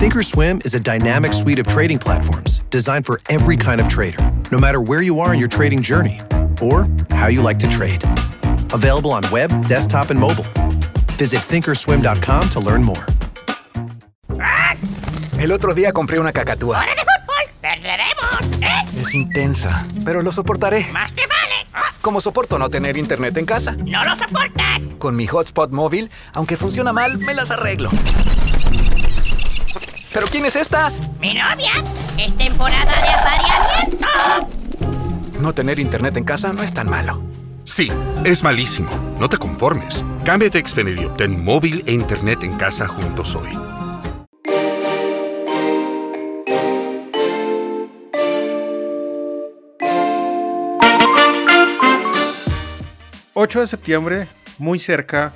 Thinkorswim is a dynamic suite of trading platforms designed for every kind of trader, no matter where you are in your trading journey or how you like to trade. Available on web, desktop, and mobile. Visit thinkorswim.com to learn more. El otro día compré una cacatúa. ¡Hora de fútbol! ¡Perderemos! ¿Eh? Es intensa, pero lo soportaré. ¡Más te vale! ¡Ah! Como soporto no tener internet en casa. ¡No lo soportas! Con mi hotspot móvil, aunque funciona mal, me las arreglo. ¿Pero quién es esta? ¡Mi novia! ¡Es temporada de apareamiento! No tener internet en casa no es tan malo. Sí, es malísimo. No te conformes. Cámbiate a Xfinity y obtén móvil e internet en casa juntos hoy. ...8 de septiembre, muy cerca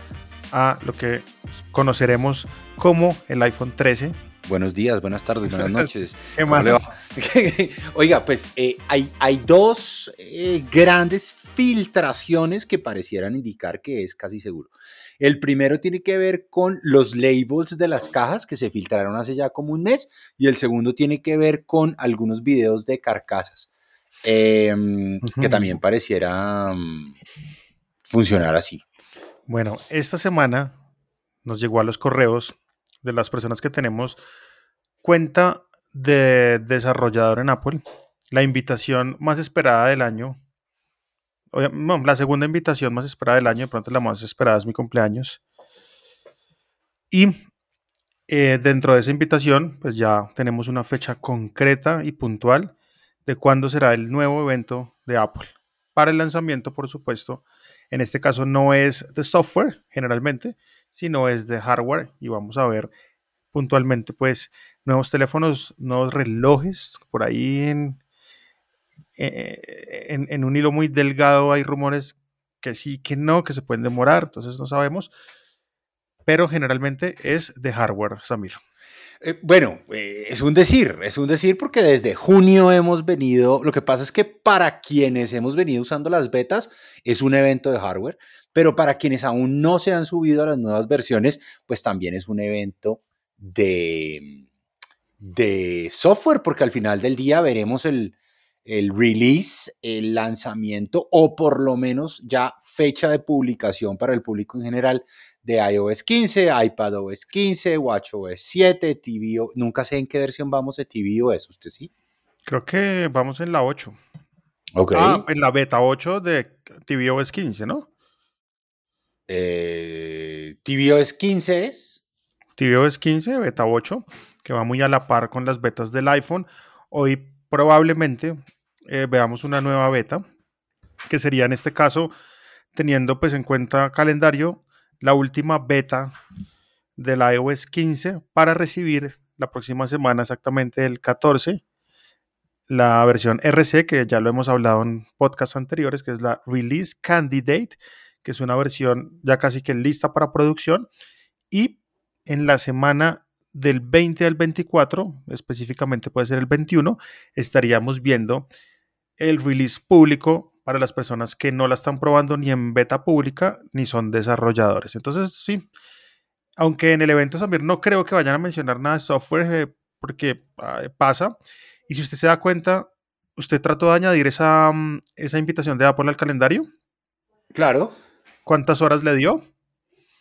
a lo que conoceremos como el iPhone 13. Buenos días, buenas tardes, buenas noches. Oiga, pues eh, hay, hay dos eh, grandes filtraciones que parecieran indicar que es casi seguro. El primero tiene que ver con los labels de las cajas que se filtraron hace ya como un mes y el segundo tiene que ver con algunos videos de carcasas em, que también pareciera mm, funcionar así. Bueno, esta semana nos llegó a los correos de las personas que tenemos cuenta de desarrollador en Apple, la invitación más esperada del año. La segunda invitación más esperada del año, de pronto la más esperada es mi cumpleaños. Y eh, dentro de esa invitación, pues ya tenemos una fecha concreta y puntual de cuándo será el nuevo evento de Apple. Para el lanzamiento, por supuesto, en este caso no es de software generalmente, sino es de hardware y vamos a ver puntualmente pues nuevos teléfonos, nuevos relojes, por ahí en, eh, en un hilo muy delgado hay rumores que sí, que no, que se pueden demorar, entonces no sabemos, pero generalmente es de hardware, Samir. Eh, bueno, eh, es un decir, es un decir porque desde junio hemos venido, lo que pasa es que para quienes hemos venido usando las betas es un evento de hardware, pero para quienes aún no se han subido a las nuevas versiones, pues también es un evento de, de software, porque al final del día veremos el, el release, el lanzamiento o por lo menos ya fecha de publicación para el público en general de iOS 15, iPadOS 15, WatchOS 7, tvOS. Nunca sé en qué versión vamos de tvOS, ¿usted sí? Creo que vamos en la 8. Ok. Ah, en la beta 8 de tvOS 15, ¿no? Eh, tvOS 15 es. tvOS 15, beta 8, que va muy a la par con las betas del iPhone. Hoy probablemente eh, veamos una nueva beta, que sería en este caso, teniendo pues en cuenta calendario, la última beta del iOS 15 para recibir la próxima semana, exactamente el 14, la versión RC, que ya lo hemos hablado en podcasts anteriores, que es la Release Candidate, que es una versión ya casi que lista para producción. Y en la semana del 20 al 24, específicamente puede ser el 21, estaríamos viendo el release público para las personas que no la están probando ni en beta pública ni son desarrolladores. Entonces, sí, aunque en el evento Samir no creo que vayan a mencionar nada de software eh, porque ah, pasa. Y si usted se da cuenta, usted trató de añadir esa, mm, esa invitación de Apple al calendario. Claro. ¿Cuántas horas le dio?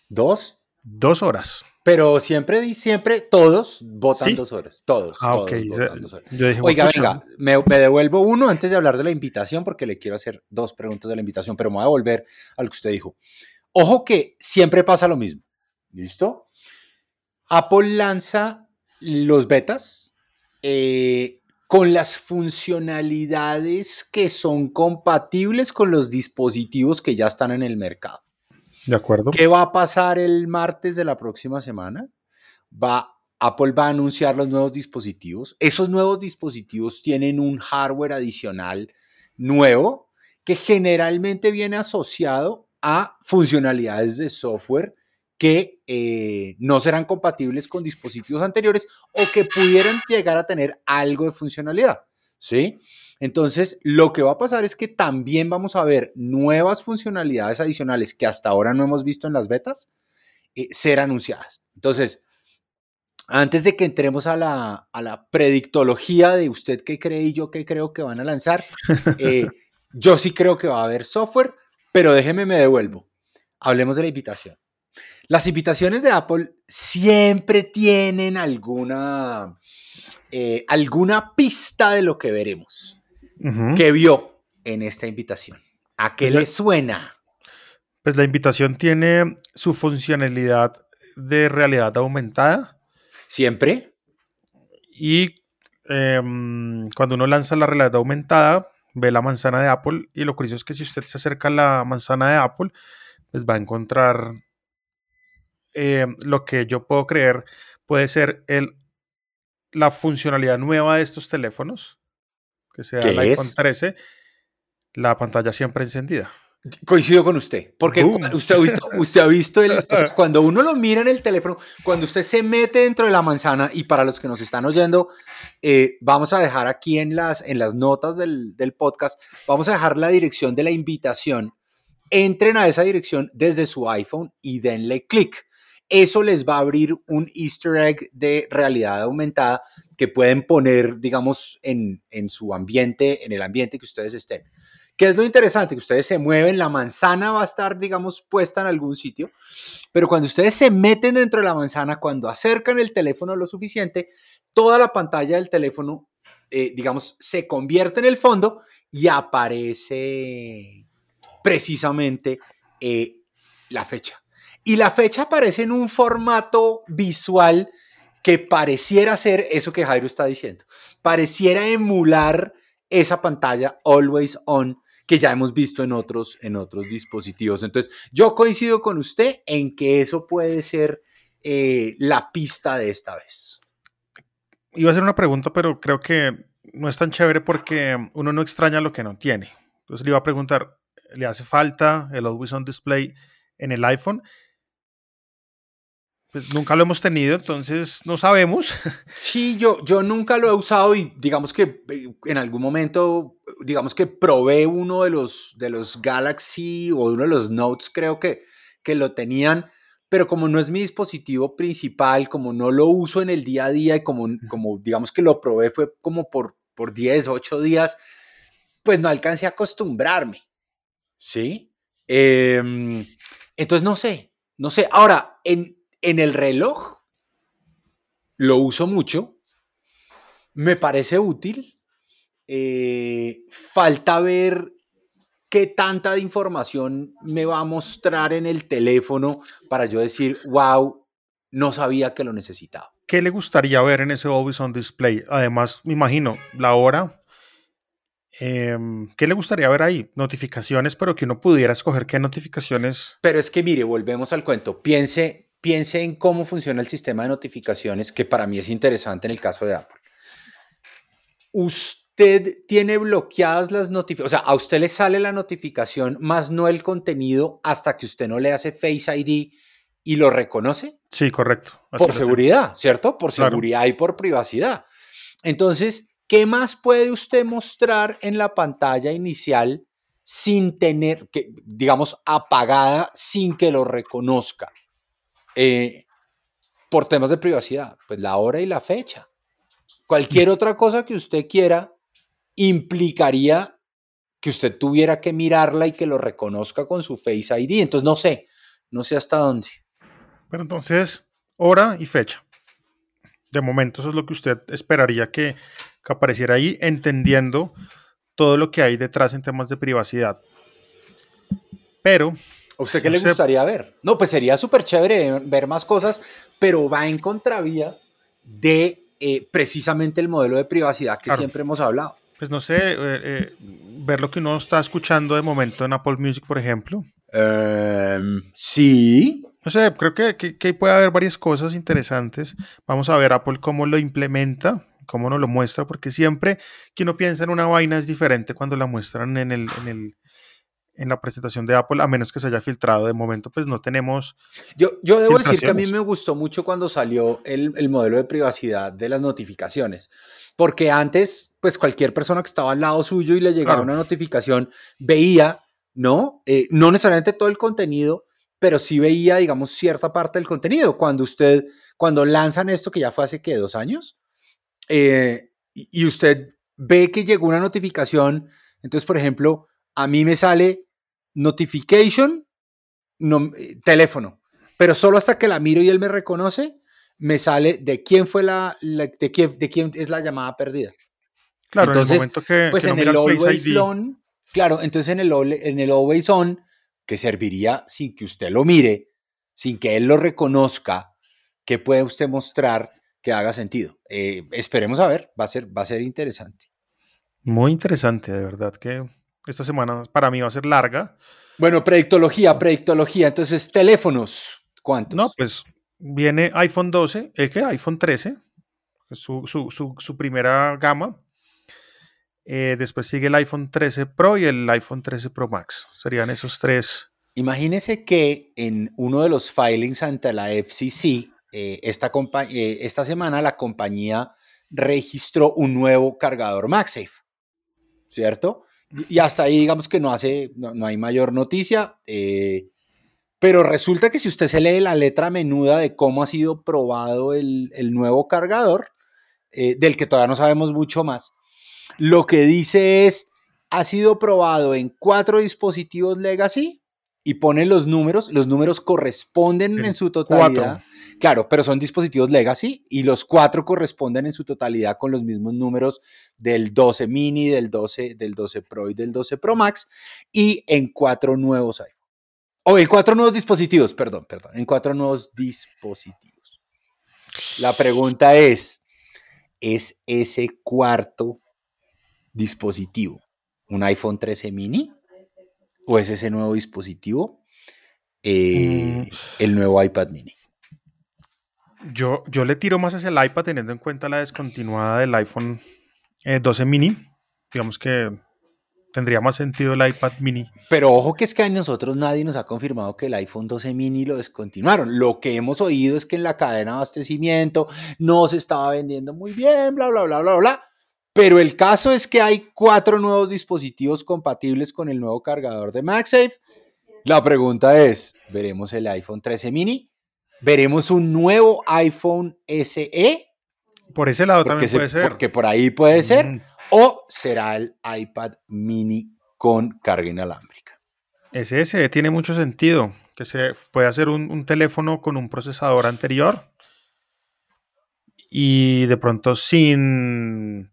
Dos. Dos horas. Pero siempre, siempre, todos votan ¿Sí? dos horas. Todos. Ah, todos ok. votan dos horas. Yo dije, Oiga, "Pucha, venga, me, me devuelvo uno antes de hablar de la invitación porque le quiero hacer dos preguntas de la invitación, pero me voy a volver a lo que usted dijo. Ojo que siempre pasa lo mismo. ¿Listo? Apple lanza los betas eh, con las funcionalidades que son compatibles con los dispositivos que ya están en el mercado. De acuerdo. ¿Qué va a pasar el martes de la próxima semana? Va, Apple va a anunciar los nuevos dispositivos. Esos nuevos dispositivos tienen un hardware adicional nuevo que generalmente viene asociado a funcionalidades de software que eh, no serán compatibles con dispositivos anteriores o que pudieran llegar a tener algo de funcionalidad. ¿Sí? Entonces, lo que va a pasar es que también vamos a ver nuevas funcionalidades adicionales que hasta ahora no hemos visto en las betas eh, ser anunciadas. Entonces, antes de que entremos a la, a la predictología de usted qué cree y yo qué creo que van a lanzar, eh, yo sí creo que va a haber software, pero déjeme me devuelvo. Hablemos de la invitación. Las invitaciones de Apple siempre tienen alguna, eh, alguna pista de lo que veremos. Ujú. ¿Qué vio en esta invitación? ¿A qué Pues la- le suena? Pues la invitación tiene su funcionalidad de realidad aumentada ¿Siempre? y em, cuando uno lanza la realidad aumentada ve la manzana de Apple y lo curioso es que si usted se acerca a la manzana de Apple pues va a encontrar em, lo que yo puedo creer puede ser el, la funcionalidad nueva de estos teléfonos que sea el ¿Qué iPhone es? 13 la pantalla siempre encendida. Coincido con usted, porque usted ha visto, usted ha visto el, o sea, cuando uno lo mira en el teléfono, cuando usted se mete dentro de la manzana, y para los que nos están oyendo, eh, vamos a dejar aquí en las, en las notas del, del podcast, vamos a dejar la dirección de la invitación. Entren a esa dirección desde su iPhone y denle clic. Eso les va a abrir un easter egg de realidad aumentada que pueden poner, digamos, en, en su ambiente, en el ambiente que ustedes estén. ¿Qué es lo interesante? Que ustedes se mueven, la manzana va a estar, digamos, puesta en algún sitio, pero cuando ustedes se meten dentro de la manzana, cuando acercan el teléfono lo suficiente, toda la pantalla del teléfono, eh, digamos, se convierte en el fondo y aparece precisamente eh, la fecha. Y la fecha aparece en un formato visual que pareciera ser eso que Jairo está diciendo. Pareciera emular esa pantalla always on que ya hemos visto en otros, en otros dispositivos. Entonces, yo coincido con usted en que eso puede ser eh, la pista de esta vez. Iba a hacer una pregunta, pero creo que no es tan chévere porque uno no extraña lo que no tiene. Entonces le iba a preguntar, ¿le hace falta el Always On Display en el iPhone? Pues nunca lo hemos tenido, entonces no sabemos. Sí, yo, yo nunca lo he usado y digamos que eh, en algún momento, digamos que probé uno de los, de los Galaxy o uno de los Notes, creo que, que lo tenían, pero como no es mi dispositivo principal, como no lo uso en el día a día y como, como digamos que lo probé fue como por, por 10, 8 días, pues no alcancé a acostumbrarme. ¿Sí? Em, entonces no sé, no sé. Ahora, en, en el reloj lo uso mucho, me parece útil. eh, falta ver qué tanta información me va a mostrar en el teléfono para yo decir, wow, no sabía que lo necesitaba. ¿Qué le gustaría ver en ese Always On Display? Además, me imagino, la hora. em, ¿Qué le gustaría ver ahí? Notificaciones, pero que uno pudiera escoger qué notificaciones. Pero es que mire, volvemos al cuento. Piense, piense en cómo funciona el sistema de notificaciones, que para mí es interesante en el caso de Apple. Usted tiene bloqueadas las notificaciones, o sea, a usted le sale la notificación, más no el contenido, hasta que usted no le hace Face ID y lo reconoce. Sí, correcto. así por tengo. seguridad, ¿cierto? Por Claro. seguridad y por privacidad. Entonces, ¿qué más puede usted mostrar en la pantalla inicial sin tener, que, digamos, apagada sin que lo reconozca? Eh, por temas de privacidad, pues la hora y la fecha. Cualquier otra cosa que usted quiera implicaría que usted tuviera que mirarla y que lo reconozca con su Face ID. Entonces, no sé, no sé hasta dónde. Pero entonces, hora y fecha. De momento, eso es lo que usted esperaría que, que apareciera ahí, entendiendo todo lo que hay detrás en temas de privacidad. Pero, ¿A usted qué No le sé. gustaría ver? No, pues sería súper chévere ver más cosas, pero va en contravía de eh, precisamente el modelo de privacidad que Claro. siempre hemos hablado. pues no sé, eh, eh, ver lo que uno está escuchando de momento en Apple Music, por ejemplo. Em, sí. No sé, creo que, que, que puede haber varias cosas interesantes. Vamos a ver Apple cómo lo implementa, cómo nos lo muestra, porque siempre que uno piensa en una vaina es diferente cuando la muestran en, el, en, el, en la presentación de Apple, a menos que se haya filtrado. De momento, pues no tenemos... Yo, yo debo decir que a mí me gustó mucho cuando salió el, el modelo de privacidad de las notificaciones, porque antes, pues cualquier persona que estaba al lado suyo y le llegaba Claro. una notificación veía, ¿no? Eh, no necesariamente todo el contenido, pero sí veía, digamos, cierta parte del contenido. Cuando usted, cuando lanzan esto, que ya fue hace, ¿qué? ¿Dos años? Eh, y usted ve que llegó una notificación, entonces, por ejemplo, a mí me sale notification, no, eh, teléfono, pero solo hasta que la miro y él me reconoce, me sale de quién fue la, la- de, quién, de quién es la llamada perdida. Claro, en Entonces, el momento que, Pues que en el Always On, claro, entonces en el, en el Always On, que serviría sin que usted lo mire, sin que él lo reconozca, ¿qué puede usted mostrar que haga sentido? Eh, esperemos a ver, va a ser, va a ser interesante. muy interesante, de verdad que esta semana para mí va a ser larga. Bueno, predictología, predictología. Entonces, teléfonos, ¿cuántos? No, pues viene iPhone 12, ¿es que iPhone 13, es su, su- su- su primera gama. Eh, después sigue el iPhone 13 Pro y el iPhone 13 Pro Max. Serían esos tres. Imagínese que en uno de los filings ante la FCC, eh, esta, eh, esta semana la compañía registró un nuevo cargador MagSafe, ¿cierto? Y hasta ahí digamos que no, hace, no, no hay mayor noticia, eh, pero resulta que si usted se lee la letra menuda de cómo ha sido probado el, el nuevo cargador, eh, del que todavía no sabemos mucho más, lo que dice es, ha sido probado en cuatro dispositivos legacy y pone los números, los números corresponden En en su totalidad. Claro, pero son dispositivos legacy y los cuatro corresponden en su totalidad con los mismos números del 12 mini, del 12, del 12 Pro y del 12 Pro Max y en cuatro nuevos iPhone. O en cuatro nuevos dispositivos, perdón, perdón, en cuatro nuevos dispositivos. La pregunta es, ¿es ese cuarto dispositivo un iPhone 13 mini? ¿O es ese nuevo dispositivo eh, el nuevo iPad mini? Yo, yo le tiro más hacia el iPad teniendo en cuenta la descontinuada del iPhone eh, 12 mini. Digamos que tendría más sentido el iPad mini. Pero ojo que es que a nosotros nadie nos ha confirmado que el iPhone 12 mini lo descontinuaron. Lo que hemos oído es que en la cadena de abastecimiento no se estaba vendiendo muy bien, bla, bla, bla, bla, bla. Pero el caso es que hay cuatro nuevos dispositivos compatibles con el nuevo cargador de MagSafe. La pregunta es, ¿veremos el iPhone 13 mini? ¿Veremos un nuevo iPhone SE? Por ese lado también se- puede ser. porque por ahí puede ser. Mm, ¿O será el iPad mini con carga inalámbrica? Ese SE tiene mucho sentido. Que se puede hacer un, un teléfono con un procesador anterior. Y de pronto sin,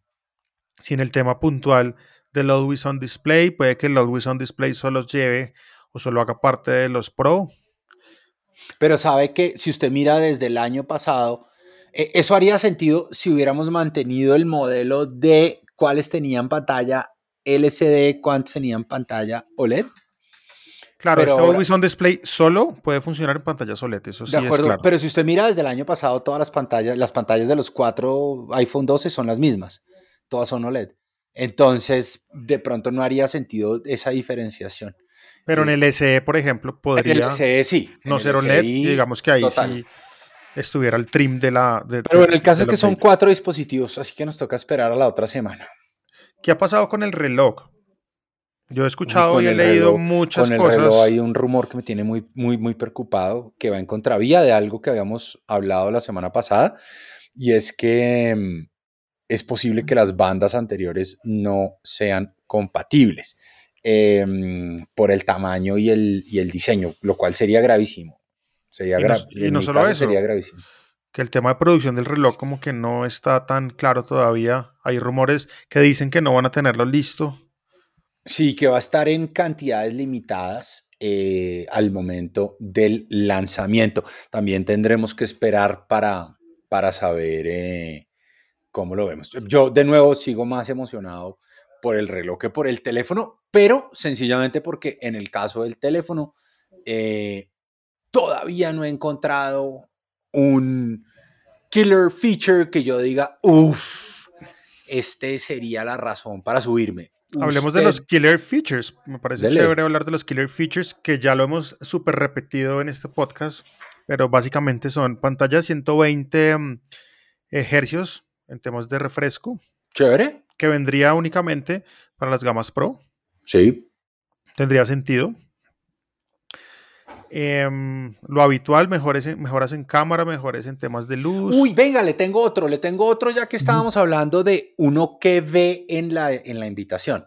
sin el tema puntual del Always On Display. Puede que el Always On Display solo lleve o solo haga parte de los Pro. Pero sabe que si usted mira desde el año pasado, eh, eso haría sentido si hubiéramos mantenido el modelo de cuáles tenían pantalla LCD, cuántos tenían pantalla OLED. Claro, Pero este ahora- Always On Display solo puede funcionar en pantallas OLED. Eso sí de acuerdo, es claro. pero si usted mira desde el año pasado, todas las pantallas, las pantallas de los cuatro iPhone 12 son las mismas, todas son OLED. Entonces, de pronto no haría sentido esa diferenciación. Pero en el SE, por ejemplo, En el podría LCD sí. no ser OLED. LCD, y digamos que ahí total. sí estuviera el trim de la. de- Pero en el caso es que son Play. cuatro dispositivos, así que nos toca esperar a la otra semana. ¿Qué ha pasado con el reloj? Yo he escuchado y he leído reloj- muchas con el cosas. reloj hay un rumor que me tiene muy, muy, muy preocupado, que va en contravía de algo que habíamos hablado la semana pasada, y es que mm, es posible que las bandas anteriores no sean compatibles em, por el tamaño y el, y el diseño, lo cual sería gravísimo. Sería Y no y en no mi solo caso eso. Sería gravísimo. que el tema de producción del reloj como que no está tan claro todavía. Hay rumores que dicen que no van a tenerlo listo. Sí, que va a estar en cantidades limitadas eh, al momento del lanzamiento. También tendremos que esperar para, para saber eh, cómo lo vemos. Yo de nuevo sigo más emocionado por el reloj que por el teléfono, pero sencillamente porque en el caso del teléfono eh, todavía no he encontrado un killer feature que yo diga, uff, este sería la razón para subirme. Hablemos de los killer features. Me parece Dele. chévere hablar de los killer features que ya lo hemos súper repetido en este podcast, pero básicamente son pantalla 120 mm, hercios en temas de refresco, Chévere. Que vendría únicamente para las gamas Pro. Sí. Tendría sentido. Em, lo habitual, mejores en- mejoras en cámara, mejores en temas de luz. Uy, venga, le tengo otro, le tengo otro ya que estábamos hablando de uno que ve en la, en la invitación.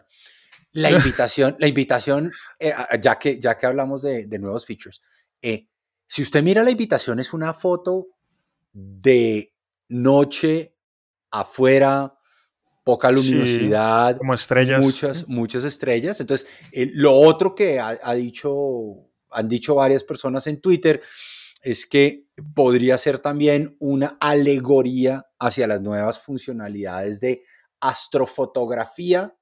La invitación, la invitación, eh, ah, ya, que, ya que hablamos de, de nuevos features, eh, si usted mira la invitación es una foto de noche afuera, poca Sí, luminosidad, como estrellas. muchas, muchas estrellas. Entonces, eh, lo otro que ha, ha dicho, han dicho varias personas en Twitter es que podría ser también una alegoría hacia las nuevas funcionalidades de astrofotografía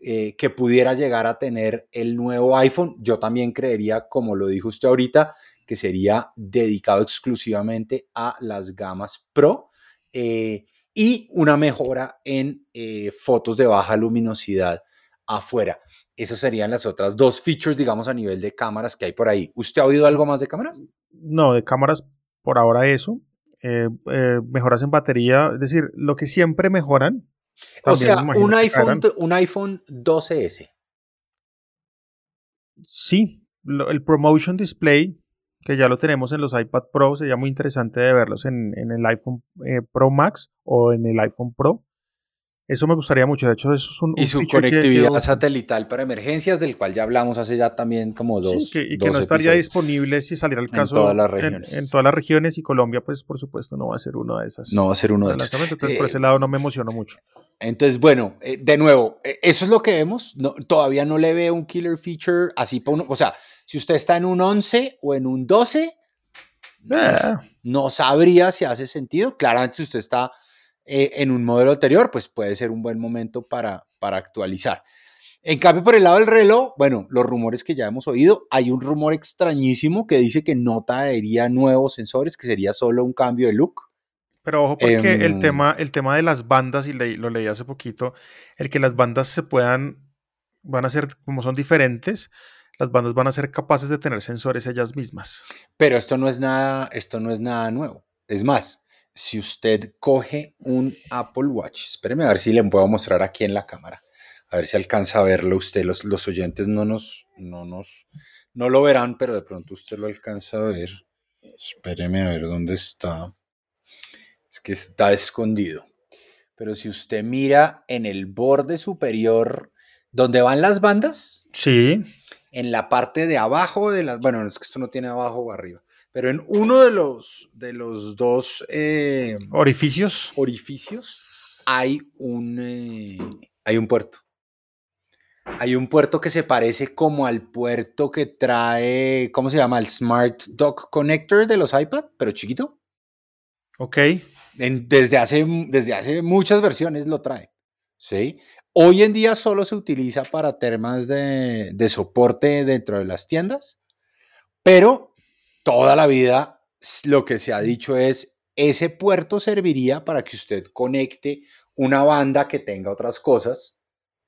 eh, que pudiera llegar a tener el nuevo iPhone. Yo también creería, como lo dijo usted ahorita, que sería dedicado exclusivamente a las gamas Pro. eh, y una mejora en eh, fotos de baja luminosidad afuera. Esas serían las otras dos features, digamos, a nivel de cámaras que hay por ahí. ¿Usted ha oído algo más de cámaras? No, de cámaras por ahora eso. Eh, eh, mejoras en batería, es decir, lo que siempre mejoran. O sea, un iPhone, un iPhone 12S. Sí, lo- el Promotion Display, que ya lo tenemos en los iPad Pro, sería muy interesante de verlos en, en el iPhone eh, Pro Max o en el iPhone Pro. Eso me gustaría mucho. De hecho, eso es un, Y un su que- conectividad que- satelital para emergencias, del cual ya hablamos hace ya también como Sí, dos. que- y que no estaría disponible si saliera el En caso todas las en- regiones. En, todas las regiones y Colombia, pues por supuesto no va a ser una de esas. No va a ser uno de esos. Entonces, por Eh, ese lado no me emociono mucho. Entonces, bueno, eh, de nuevo, eh, eso es lo que vemos. No, todavía no le veo un killer feature así para uno. O sea, si usted está en un 11 o en un 12, Eh, no sabría si hace sentido. Claramente, si usted está eh, en un modelo anterior, pues puede ser un buen momento para, para actualizar. En cambio, por el lado del reloj, bueno, los rumores que ya hemos oído, hay un rumor extrañísimo que dice que no traería nuevos sensores, que sería solo un cambio de look. Pero ojo porque el, Em, tema, el tema de las bandas, y leí- lo leí hace poquito, el que las bandas se puedan, van a ser, como son diferentes, las bandas van a ser capaces de tener sensores ellas mismas. Pero esto no es nada, esto no es nada nuevo. Es más, si usted coge un Apple Watch, espéreme a ver si le puedo mostrar aquí en la cámara, a ver si alcanza a verlo usted. Los, los oyentes no nos, no nos, no lo verán, pero de pronto usted lo alcanza a ver. Espéreme a ver dónde está. Es que está escondido. Pero si usted mira en el borde superior, donde van las bandas, Sí, en la parte de abajo de las, bueno, es que esto no tiene abajo o arriba, pero en uno de los, de los dos eh, orificios. orificios hay un, eh, hay un puerto. Hay un puerto que se parece como al puerto que trae, ¿cómo se llama? El Smart Dock Connector de los iPad, pero chiquito. Ok. En- desde, hace, desde hace muchas versiones lo trae. ¿sí? Hoy en día solo se utiliza para temas de, de soporte dentro de las tiendas, pero toda la vida lo que se ha dicho es, ese puerto serviría para que usted conecte una banda que tenga otras cosas.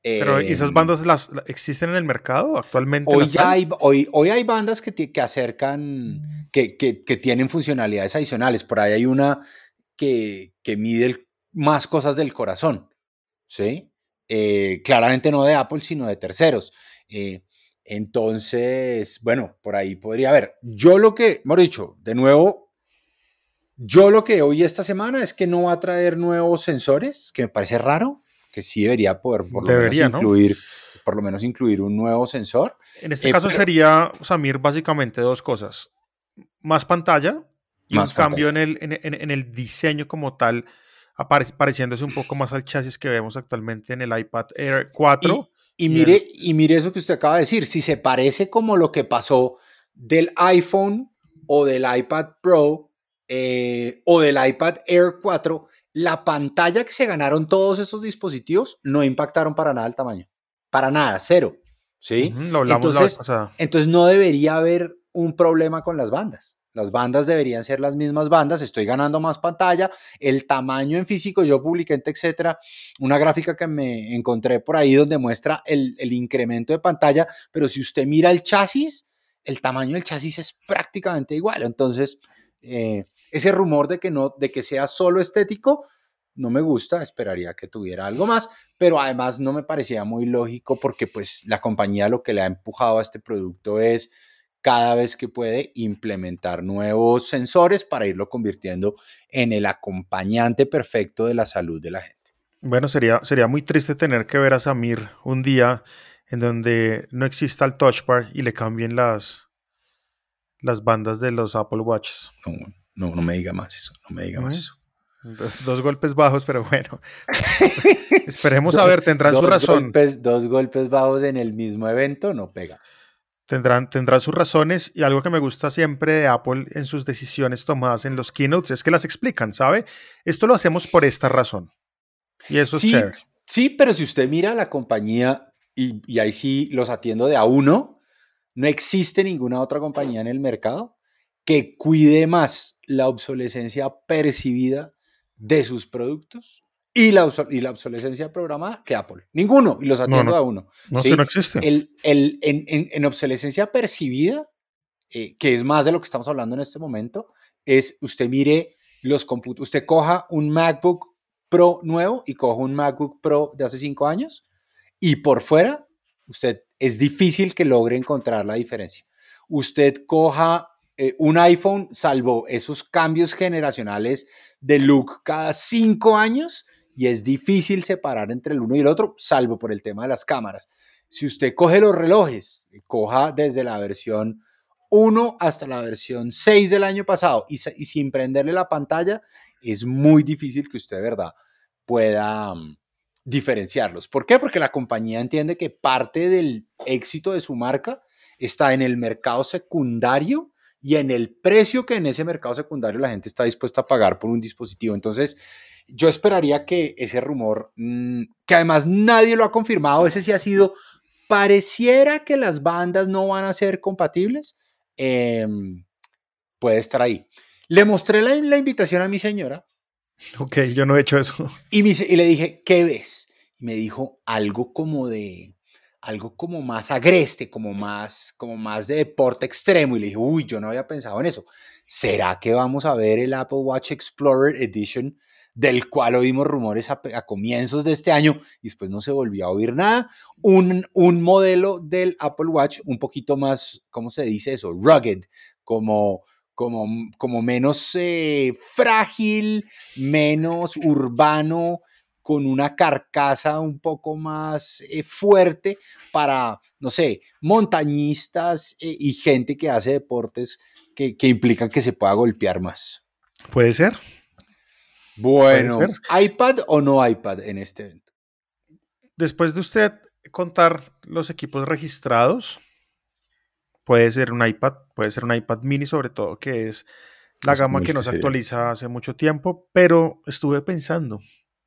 Pero eh, esas bandas las, la- existen en el mercado actualmente. Hoy ya hay? hoy, hoy hay bandas que, que acercan, que, que, que tienen funcionalidades adicionales. Por ahí hay una que, que mide el- más cosas del corazón, ¿sí? Eh, claramente no de Apple, sino de terceros. Eh, entonces, bueno, por ahí podría haber. Yo lo que, hemos dicho, de nuevo, yo lo que oí esta semana es que no va a traer nuevos sensores, que me parece raro, que sí debería poder por lo Debería, menos ¿no? incluir, por lo menos incluir un nuevo sensor. En este Eh, caso pero- sería, Samir, básicamente dos cosas. Más pantalla y Más un cambio en el, en, en- en el diseño como tal, pareciéndose un poco más al chasis que vemos actualmente en el iPad Air 4. Y Y mire, y mire eso que usted acaba de decir, si se parece como lo que pasó del iPhone o del iPad Pro eh, o del iPad Air 4, la pantalla que se ganaron todos esos dispositivos no impactaron para nada el tamaño. Para nada, cero. ¿Sí? Lo hablamos la vez Entonces, pasada. entonces no debería haber un problema con las bandas. Las bandas deberían ser las mismas bandas, estoy ganando más pantalla, el tamaño en físico, yo publiqué en etcétera, una gráfica que me encontré por ahí donde muestra el, incremento de pantalla, pero si usted mira el chasis, el tamaño del chasis es prácticamente igual. Entonces, eh, ese rumor de que, no, de que sea solo estético, no me gusta, esperaría que tuviera algo más, pero además no me parecía muy lógico porque pues la compañía lo que le ha empujado a este producto es cada vez que puede implementar nuevos sensores para irlo convirtiendo en el acompañante perfecto de la salud de la gente. Bueno, sería, sería muy triste tener que ver a Samir un día en donde no exista el touch bar y le cambien las, las bandas de los Apple Watches. No, no, no me diga más eso, no me diga más eso. Dos, dos, golpes bajos, pero bueno. Esperemos a ver, tendrán su razón. Golpes, dos golpes bajos en el mismo evento no pega. Tendrán, tendrán sus razones y algo que me gusta siempre de Apple en sus decisiones tomadas en los keynotes es que las explican, ¿sabe? Esto lo hacemos por esta razón. Y eso sí, es chévere. Sí, pero si usted mira la compañía, y, y ahí sí los atiendo de a uno, no existe ninguna otra compañía en el mercado que cuide más la obsolescencia percibida de sus productos y la, y la obsolescencia programada que Apple. Ninguno, y los atiendo No, no, a uno. No, ¿sí? no existe. El, el- en, en- en obsolescencia percibida, eh, que es más de lo que estamos hablando en este momento, es usted mire los computadores, usted coja un MacBook Pro nuevo y coja un MacBook Pro de hace cinco años y por fuera, usted es difícil que logre encontrar la diferencia. Usted coja eh, un iPhone, salvo esos cambios generacionales de look cada cinco años, y es difícil separar entre el uno y el otro, salvo por el tema de las cámaras. Si usted coge los relojes, eh, coja desde la versión 1 hasta la versión 6 del año pasado y, sin prenderle la pantalla, es muy difícil que usted verdad pueda mm, diferenciarlos. ¿Por qué? Porque la compañía entiende que parte del éxito de su marca está en el mercado secundario y en el precio que en ese mercado secundario la gente está dispuesta a pagar por un dispositivo. Entonces, yo esperaría que ese rumor, mm, que además nadie lo ha confirmado, ese sí ha sido, pareciera que las bandas no van a ser compatibles, em, puede estar ahí. Le mostré la, la invitación a mi señora Ok, yo no he hecho eso. y, me dice- y le dije, ¿qué ves? Y me dijo algo como de, algo como más agreste, como más, como más de deporte extremo. Y le dije, uy, yo no había pensado en eso. ¿Será que vamos a ver el Apple Watch Explorer Edition, del cual oímos rumores a, comienzos de este año y después no se volvió a oír nada? Un, un modelo del Apple Watch un poquito más, ¿cómo se dice eso? Rugged, como, como, como menos eh, frágil, menos urbano, con una carcasa un poco más eh, fuerte para, no sé, montañistas eh, y gente que hace deportes que, que implican que se pueda golpear más. Puede ser. Bueno. ¿iPad o no iPad en este evento? Después de usted contar los equipos registrados, puede ser un iPad, puede ser un iPad mini sobre todo, que es la Es gama que el no que se sería. actualiza hace mucho tiempo, pero estuve pensando,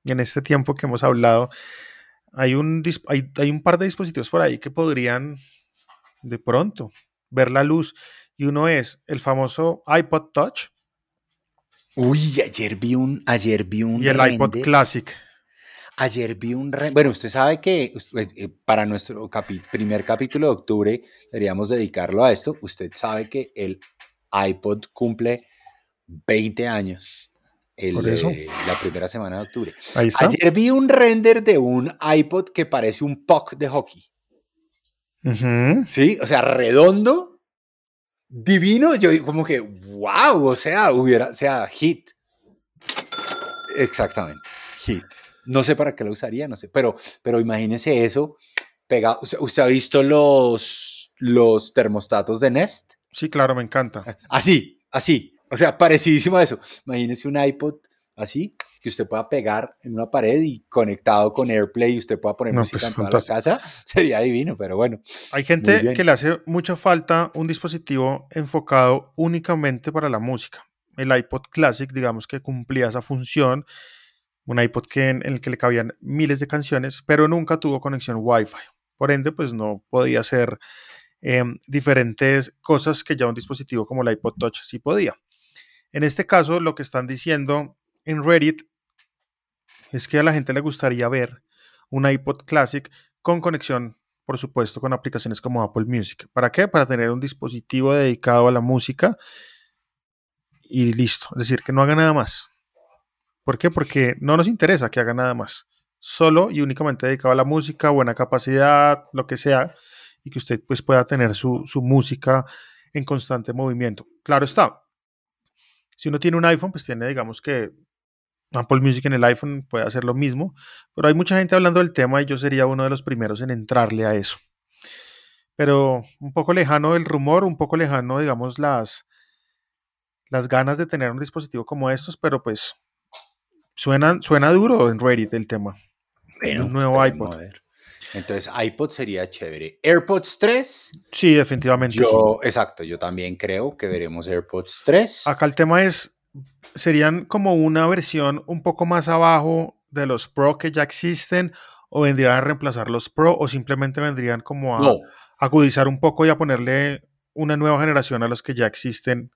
en este tiempo que hemos hablado, hay un, hay, hay un par de dispositivos por ahí que podrían de pronto ver la luz, y uno es el famoso iPod Touch Uy, ayer vi un, ayer vi un y el iPod. Classic. Ayer vi un... Bueno, usted sabe que usted, eh, para nuestro capi- primer capítulo de octubre deberíamos dedicarlo a esto. Usted sabe que el iPod cumple 20 años el, Por eso. eh, la primera semana de octubre. Ahí está. Ayer vi un render de un iPod que parece un puck de hockey. ¿Sí? O sea, redondo, divino. Yo digo como que, wow, o sea, hubiera, o sea, hit. Exactamente, hit. No sé para qué lo usaría, no sé, pero, pero imagínese eso pegado. ¿Usted, usted ha visto los, los termostatos de Nest? Sí, claro, me encanta. Así, así. O sea, parecidísimo a eso. Imagínese un iPod así, que usted pueda pegar en una pared y conectado con AirPlay y usted pueda poner No, música pues, en toda la casa. Sería divino, pero bueno. Hay gente que le hace mucha falta un dispositivo enfocado únicamente para la música. El iPod Classic, digamos que cumplía esa función. Un iPod que en, en el que le cabían miles de canciones, pero nunca tuvo conexión Wi-Fi. Por ende, pues no podía hacer em, diferentes cosas que ya un dispositivo como el iPod Touch sí podía. En este caso, lo que están diciendo en Reddit es que a la gente le gustaría ver un iPod Classic con conexión por supuesto, con aplicaciones como Apple Music. ¿Para qué? Para tener un dispositivo dedicado a la música y listo. Es decir, que no haga nada más. ¿Por qué? Porque no nos interesa que haga nada más. Solo y únicamente dedicado a la música, buena capacidad, lo que sea, y que usted pues pueda tener su, su música en constante movimiento. Claro está. Si uno tiene un iPhone, pues tiene, digamos que Apple Music en el iPhone puede hacer lo mismo, pero hay mucha gente hablando del tema y yo sería uno de los primeros en entrarle a eso. Pero un poco lejano el rumor, un poco lejano, digamos, las, las ganas de tener un dispositivo como estos, pero pues suena, suena duro en Reddit el tema. un nuevo iPod. Entonces, iPod sería chévere. AirPods 3. Sí, definitivamente. Yo, exacto, yo también creo que veremos AirPods 3. Acá el tema es, serían como una versión un poco más abajo de los Pro que ya existen, o vendrían a reemplazar los Pro, o simplemente vendrían como a agudizar un poco y a ponerle una nueva generación a los que ya existen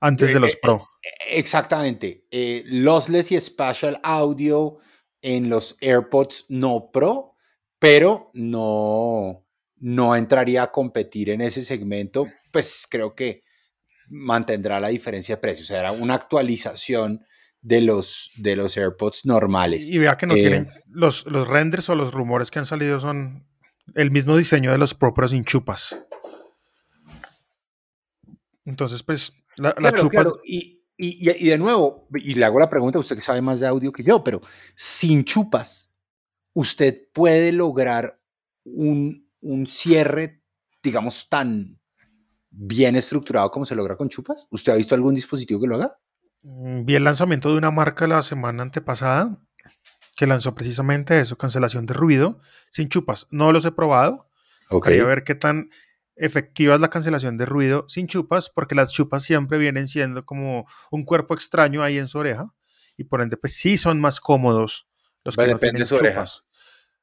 antes de los eh, Pro. Eh, exactamente. Eh, lossless y Spatial Audio en los AirPods no Pro, pero no, no entraría a competir en ese segmento, pues creo que mantendrá la diferencia de precio. O sea, era una actualización de los, de los AirPods normales. Y vea que no tienen eh, los, los renders o los rumores que han salido son el mismo diseño de los Pro, pero sin chupas. Entonces, pues, la, la chupa. y, y, de nuevo, y le hago la pregunta a usted que sabe más de audio que yo, pero sin chupas, usted puede lograr un, un cierre, digamos, tan bien estructurado como se logra con chupas. ¿Usted ha visto algún dispositivo que lo haga? Mm, vi el lanzamiento de una marca la semana antepasada que lanzó precisamente eso, cancelación de ruido sin chupas. No los he probado. Okay. Quería ver qué tan efectiva es la cancelación de ruido sin chupas, porque las chupas siempre vienen siendo como un cuerpo extraño ahí en su oreja, y por ende, pues sí son más cómodos los que no tienen chupas.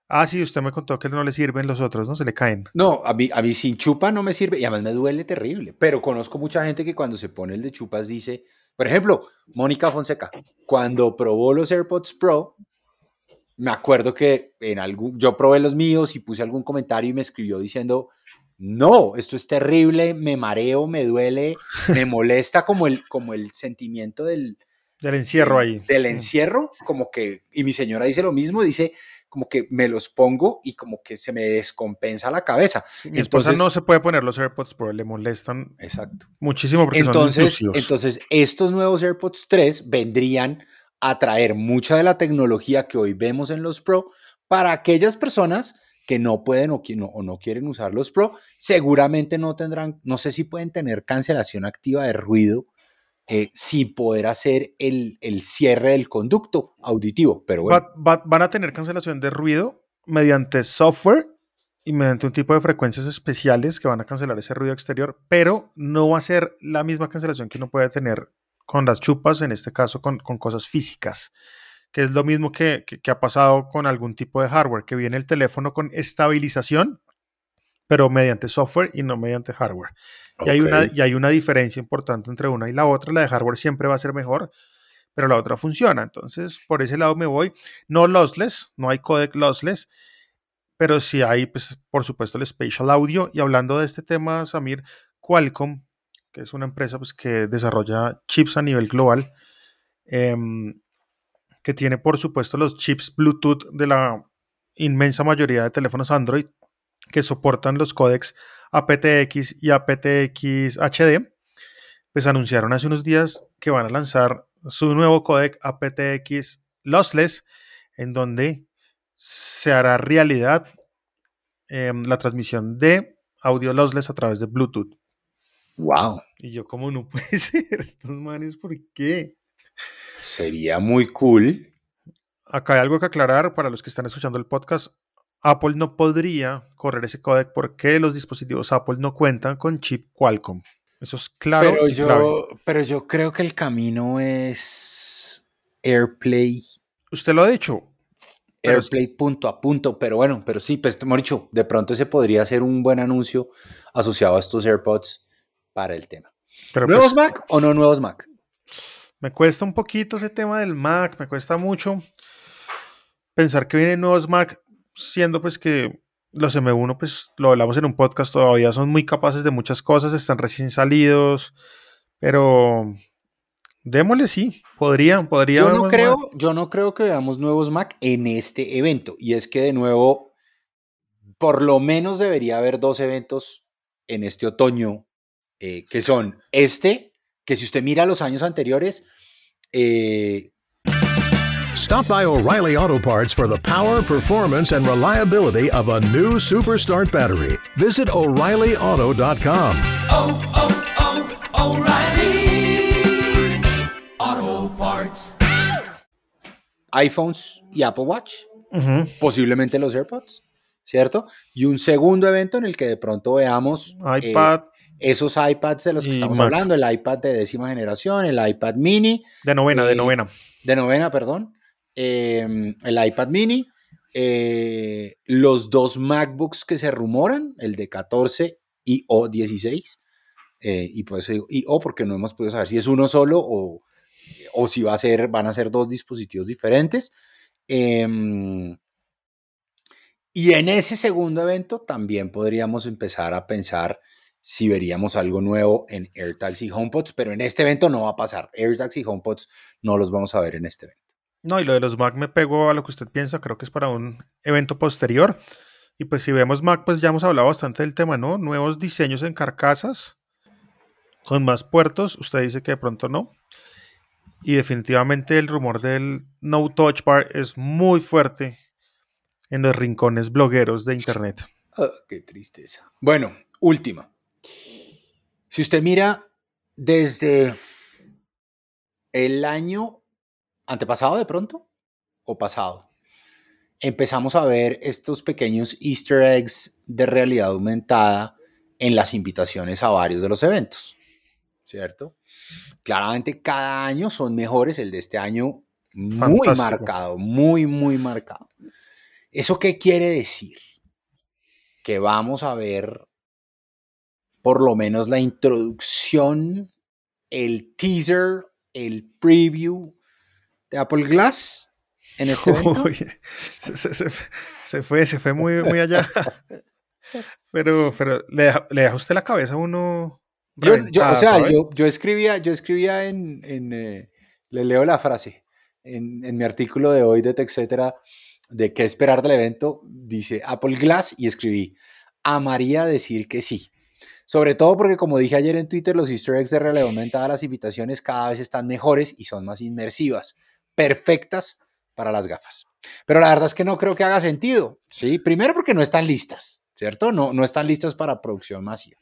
Ah, sí, usted me contó que no le sirven los otros, ¿no? Se le caen. No, a mí, a mí sin chupa no me sirve y además me duele terrible. Pero conozco mucha gente que cuando se pone el de chupas dice, por ejemplo, Mónica Fonseca, cuando probó los AirPods Pro, me acuerdo que en algún, yo probé los míos y puse algún comentario y me escribió diciendo, no, esto es terrible, me mareo, me duele, me molesta como el, como el sentimiento del... Del encierro ahí. Del encierro, como que, y mi señora dice lo mismo, dice como que me los pongo y como que se me descompensa la cabeza. Mi esposa no se puede poner los AirPods Pro, le molestan exacto. muchísimo porque entonces, son Entonces, estos nuevos AirPods 3 vendrían a traer mucha de la tecnología que hoy vemos en los Pro para aquellas personas que no pueden o, o no quieren usar los Pro, seguramente no tendrán, no sé si pueden tener cancelación activa de ruido eh, sin poder hacer el, el, cierre del conducto auditivo. Pero bueno. van a tener cancelación de ruido mediante software y mediante un tipo de frecuencias especiales que van a cancelar ese ruido exterior, pero no va a ser la misma cancelación que uno puede tener con las chupas, en este caso con, con cosas físicas que es lo mismo que, ha pasado con algún tipo de hardware, que viene el teléfono con estabilización, pero mediante software y no mediante hardware. Y, hay una, y hay una diferencia importante entre una y la otra. La de hardware siempre va a ser mejor, pero la otra funciona. Entonces, por ese lado me voy. No lossless, no hay codec lossless, pero sí hay, pues, por supuesto, el spatial audio. Y hablando de este tema, Samir, Qualcomm, que es una empresa pues, que desarrolla chips a nivel global, eh, que tiene por supuesto los chips Bluetooth de la inmensa mayoría de teléfonos Android que soportan los códecs aptX y aptX HD, pues anunciaron hace unos días que van a lanzar su nuevo códec aptX lossless, en donde se hará realidad em, la transmisión de audio lossless a través de Bluetooth. Wow. Y yo, como no puede ser estos manes? ¿Por qué? Sería muy cool. Acá hay algo que aclarar para los que están escuchando el podcast. Apple no podría correr ese códec porque los dispositivos Apple no cuentan con chip Qualcomm. Eso es claro. Pero, yo, pero yo creo que el camino es AirPlay. Usted lo ha dicho. AirPlay punto a punto, pero bueno, pero sí, pues hemos dicho, de pronto ese podría ser un buen anuncio asociado a estos AirPods para el tema. ¿Nuevos pues Mac o no nuevos Mac? Me cuesta un poquito ese tema del Mac, me cuesta mucho pensar que vienen nuevos Mac, siendo pues que los M1, pues lo hablamos en un podcast, todavía son muy capaces de muchas cosas, están recién salidos, pero démosle sí, podrían, podrían. Yo no creo, yo no creo que veamos nuevos Mac en este evento, y es que de nuevo, por lo menos debería haber dos eventos en este otoño, eh, que son este, que si usted mira los años anteriores, eh, Stop by O'Reilly Auto Parts for the power, performance, and reliability of a new Superstart battery. Visit O'ReillyAuto.com. iPhones y Apple Watch, posiblemente los AirPods, ¿cierto? Y un segundo evento en el que de pronto veamos eh, iPad esos iPads de los que estamos Mac. hablando, el iPad de décima generación, el iPad mini, de novena, de eh, novena. de novena, perdón, eh, el iPad mini, eh, los dos MacBooks que se rumoran, el de 14 y o 16, eh, y por eso digo, y o porque no hemos podido saber si es uno solo o, o si va a ser, van a ser dos dispositivos diferentes. Em, y en ese segundo evento también podríamos empezar a pensar si veríamos algo nuevo en AirTags y HomePods, pero en este evento no va a pasar. AirTags y HomePods no los vamos a ver en este evento. No, y lo de los Mac me pego a lo que usted piensa, creo que es para un evento posterior. Y pues si vemos Mac, pues ya hemos hablado bastante del tema, ¿no? Nuevos diseños en carcasas, con más puertos, usted dice que de pronto no. Y definitivamente el rumor del No Touch Bar es muy fuerte en los rincones blogueros de Internet. Ah, qué tristeza. Bueno, última. Si usted mira desde el año antepasado de pronto o pasado, empezamos a ver estos pequeños easter eggs de realidad aumentada en las invitaciones a varios de los eventos, ¿cierto? Claramente cada año son mejores, el de este año muy Fantástico. marcado, muy, muy marcado. ¿Eso qué quiere decir? Que vamos a ver por lo menos la introducción, el teaser, el preview de Apple Glass en este evento. Uy, se, se- se- se fue, se fue muy, muy allá. Pero, pero le, deja, le deja usted la cabeza a uno. Yo, yo- o sea, yo, yo escribía, yo escribía en, en, eh, le leo la frase, en, en mi artículo de hoy de TechCetera, de qué esperar del evento, dice Apple Glass y escribí, amaría decir que sí. Sobre todo porque, como dije ayer en Twitter, los easter eggs de realidad aumentada, las invitaciones cada vez están mejores y son más inmersivas, perfectas para las gafas. Pero la verdad es que no creo que haga sentido, ¿sí? Primero porque no están listas, ¿cierto? No, no están listas para producción masiva.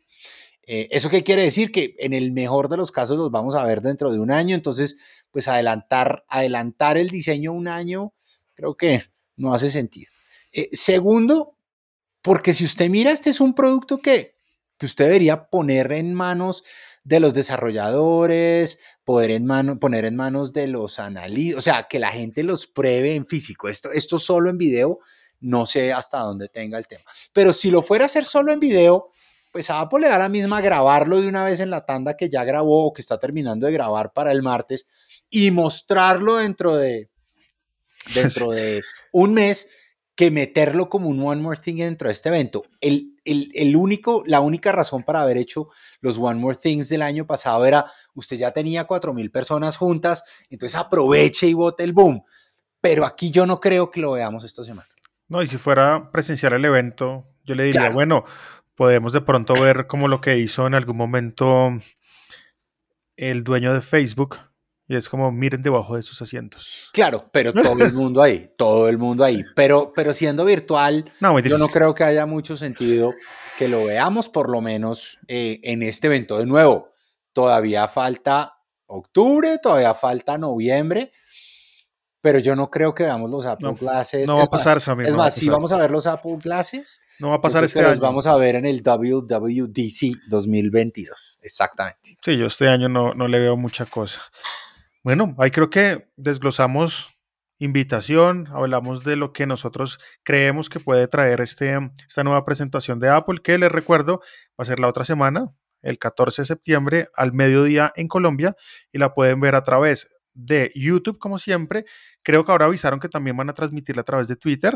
Eh, ¿Eso qué quiere decir? Que en el mejor de los casos los vamos a ver dentro de un año, entonces, pues adelantar, adelantar el diseño un año, creo que no hace sentido. Eh, segundo, porque si usted mira, este es un producto que, que usted debería poner en manos de los desarrolladores, poder en mano, poner en manos de los analistas, o sea, que la gente los pruebe en físico. Esto, esto solo en video, no sé hasta dónde tenga el tema. Pero si lo fuera a hacer solo en video, pues a Apple le da la misma grabarlo de una vez en la tanda que ya grabó o que está terminando de grabar para el martes y mostrarlo dentro de, dentro de un mes que meterlo como un One More Thing dentro de este evento. El, el, el único, la única razón para haber hecho los One More Things del año pasado era, usted ya tenía 4.000 personas juntas, entonces aproveche y bote el boom. Pero aquí yo no creo que lo veamos esta semana. No, y si fuera presenciar el evento, yo le diría, Claro. bueno, podemos de pronto ver como lo que hizo en algún momento el dueño de Facebook. Y es como, miren debajo de sus asientos. Claro, pero todo el mundo ahí, todo el mundo ahí. Pero, pero siendo virtual, No, yo no creo que haya mucho sentido que lo veamos por lo menos eh, en este evento. De nuevo, todavía falta octubre, todavía falta noviembre, pero yo no creo que veamos los Apple No, Glasses. no va a pasar, Samir, Es más, si vamos a ver los Apple Glasses, No va a pasar este que los año. vamos a ver en el WWDC 2022. Exactamente. Sí, yo este año no, no le veo mucha cosa. Bueno, ahí creo que desglosamos invitación, hablamos de lo que nosotros creemos que puede traer este, esta nueva presentación de Apple, que les recuerdo va a ser la otra semana, el 14 de septiembre al mediodía en Colombia, y la pueden ver a través de YouTube, como siempre. Creo que ahora avisaron que también van a transmitirla a través de Twitter.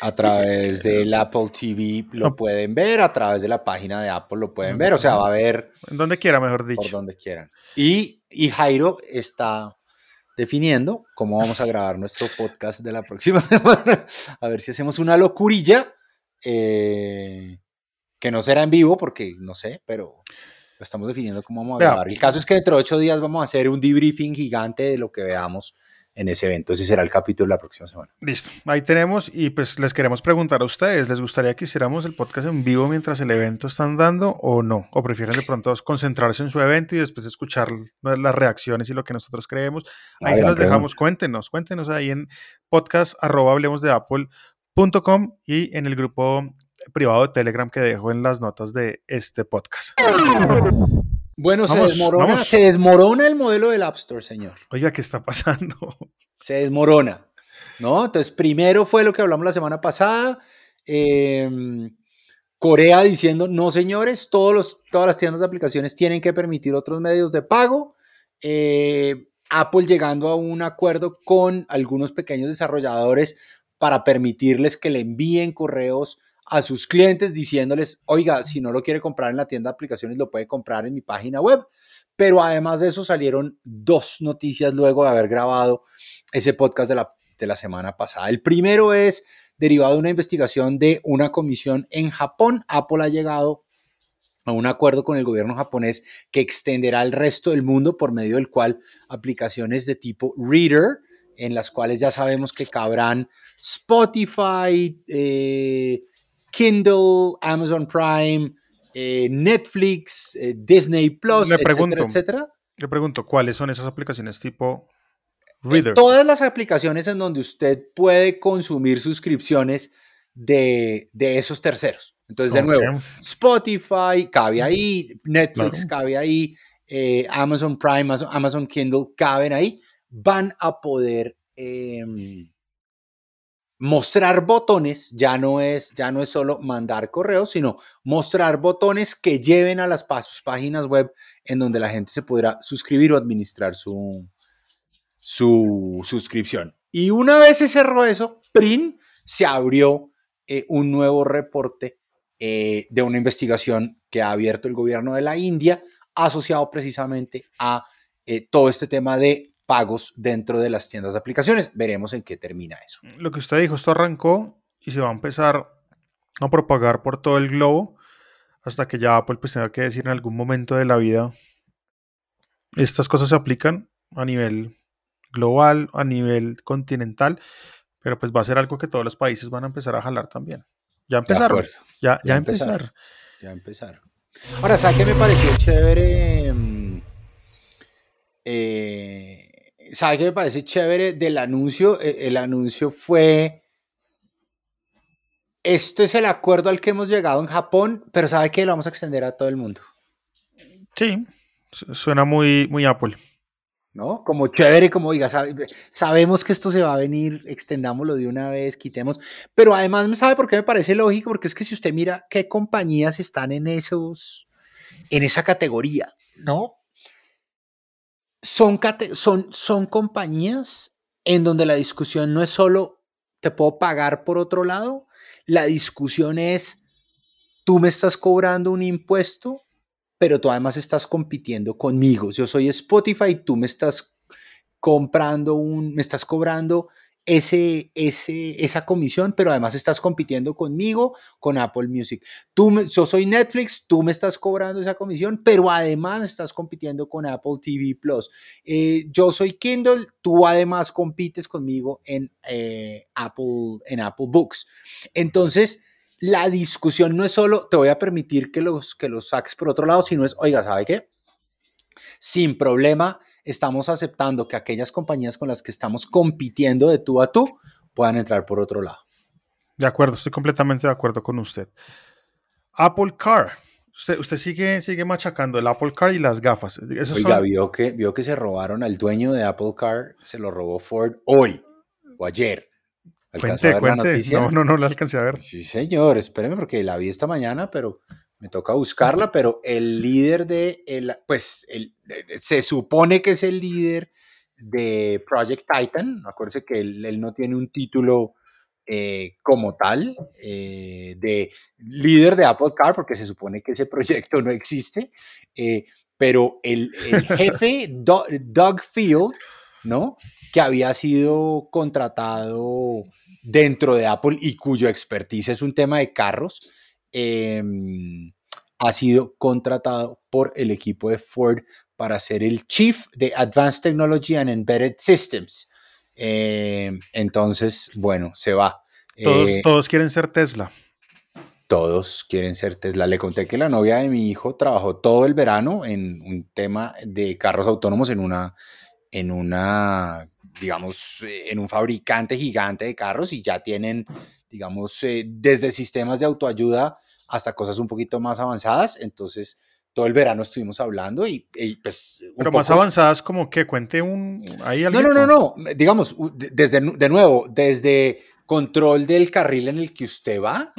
A través del Apple TV lo No. pueden ver, a través de la página de Apple lo pueden ver, o sea, va a haber En donde quiera, mejor por dicho. donde quieran. Y, y Jairo está definiendo cómo vamos a grabar nuestro podcast de la próxima semana. A ver si hacemos una locurilla. eh, que no será en vivo porque no sé, pero lo estamos definiendo cómo vamos a grabar. El caso es que dentro de ocho días vamos a hacer un debriefing gigante de lo que veamos en ese evento. Ese será el capítulo de la próxima semana. Listo, ahí tenemos y pues les queremos preguntar a ustedes, ¿les gustaría que hiciéramos el podcast en vivo mientras el evento están dando o no? ¿O prefieren de pronto concentrarse en su evento y después escuchar las reacciones y lo que nosotros creemos? Ahí Ah, se los dejamos, cuéntenos, cuéntenos ahí en podcast arroba hablemos de apple.com y en el grupo privado de Telegram que dejo en las notas de este podcast. Bueno, se desmorona, vamos. se desmorona el modelo del App Store, señor. Oiga, ¿qué está pasando? se desmorona, ¿no? Entonces, primero fue lo que hablamos la semana pasada, eh, Corea diciendo, no señores, todos los, todas las tiendas de aplicaciones tienen que permitir otros medios de pago. Eh, Apple llegando a un acuerdo con algunos pequeños desarrolladores para permitirles que le envíen correos a sus clientes diciéndoles, oiga, si no lo quiere comprar en la tienda de aplicaciones, lo puede comprar en mi página web. Pero además de eso salieron dos noticias luego de haber grabado ese podcast de la, de la semana pasada. El primero es derivado de una investigación de una comisión en Japón. Apple ha llegado a un acuerdo con el gobierno japonés que extenderá al resto del mundo por medio del cual aplicaciones de tipo Reader, en las cuales ya sabemos que cabrán Spotify, eh, Kindle, Amazon Prime, eh, Netflix, eh, Disney Plus, Le etcétera, pregunto. etcétera. Le pregunto, ¿cuáles son esas aplicaciones tipo En Reader? todas las aplicaciones en donde usted puede consumir suscripciones de, de esos terceros. Entonces, de nuevo, Spotify cabe ahí, Netflix Claro. cabe ahí, eh, Amazon Prime, Amazon, Amazon Kindle caben ahí, van a poder em, mostrar botones, ya no, es, ya no es solo mandar correos, sino mostrar botones que lleven a las sus páginas web en donde la gente se podrá suscribir o administrar su, su suscripción. Y una vez se cerró eso, PRIN se abrió eh, un nuevo reporte eh, de una investigación que ha abierto el gobierno de la India asociado precisamente a eh, todo este tema de pagos dentro de las tiendas de aplicaciones. Veremos en qué termina eso. Lo que usted dijo, esto arrancó y se va a empezar a propagar por todo el globo hasta que ya Apple pues tenga que decir en algún momento de la vida estas cosas se aplican a nivel global, a nivel continental, pero pues va a ser algo que todos los países van a empezar a jalar también. Ya empezaron, ya, ya, Ya empezaron. empezaron. Ya empezaron. Ahora, ¿sabe qué me pareció chévere? Mm, eh, ¿Sabe qué me parece chévere del anuncio? Eh, El anuncio fue. Esto es el acuerdo al que hemos llegado en Japón, pero ¿sabe qué? Lo vamos a extender a todo el mundo. Sí, su- suena muy, muy Apple. ¿no? Como chévere, como diga, sabe- sabemos que esto se va a venir, extendámoslo de una vez, quitemos, pero además me sabe por qué me parece lógico, porque es que si usted mira qué compañías están en esos, en esa categoría, ¿no? Son, son, son compañías en donde la discusión no es solo te puedo pagar por otro lado, la discusión es tú me estás cobrando un impuesto pero tú además estás compitiendo conmigo. Yo soy Spotify, tú me estás comprando un, me estás cobrando ese, esa comisión, pero además estás compitiendo conmigo con Apple Music. Tú yo soy Netflix, tú me estás cobrando esa comisión, pero además estás compitiendo con Apple TV Plus. Eh, yo soy Kindle, tú además compites conmigo en, eh, Apple, en Apple Books. Entonces, la discusión no es solo te voy a permitir que los, que los saques por otro lado, sino es, oiga, ¿sabe qué? Sin problema, estamos aceptando que aquellas compañías con las que estamos compitiendo de tú a tú puedan entrar por otro lado. De acuerdo, estoy completamente de acuerdo con usted. Apple Car. Usted, usted sigue, sigue machacando el Apple Car y las gafas. Esos Oiga, son- vio que, vio que se robaron al dueño de Apple Car, se lo robó Ford hoy o ayer. ¿Alcanzó a Cuente, cuente. No, no, no la alcancé a ver. Sí, señor, espéreme porque la vi esta mañana, pero me toca buscarla, pero el líder de, el, pues, el, eh, se supone que es el líder de Project Titan, acuérdense que él, él no tiene un título eh, como tal eh, de líder de Apple Car, porque se supone que ese proyecto no existe, eh, pero el, el jefe, Do- Doug Field, ¿no? Que había sido contratado dentro de Apple y cuyo expertise es un tema de carros, em, ha sido contratado por el equipo de Ford para ser el Chief de Advanced Technology and Embedded Systems. Em, entonces, bueno, se va. Todos, Eh, todos quieren ser Tesla. todos quieren ser Tesla. Le conté que la novia de mi hijo trabajó todo el verano en un tema de carros autónomos en una, en una, digamos, eh, en un fabricante gigante de carros y ya tienen, digamos, eh, desde sistemas de autoayuda hasta cosas un poquito más avanzadas. Entonces, todo el verano estuvimos hablando y, y, pues... un Pero más poco- avanzadas como que cuente un... Ahí no, no, no, no. Digamos, desde, de nuevo, desde control del carril en el que usted va,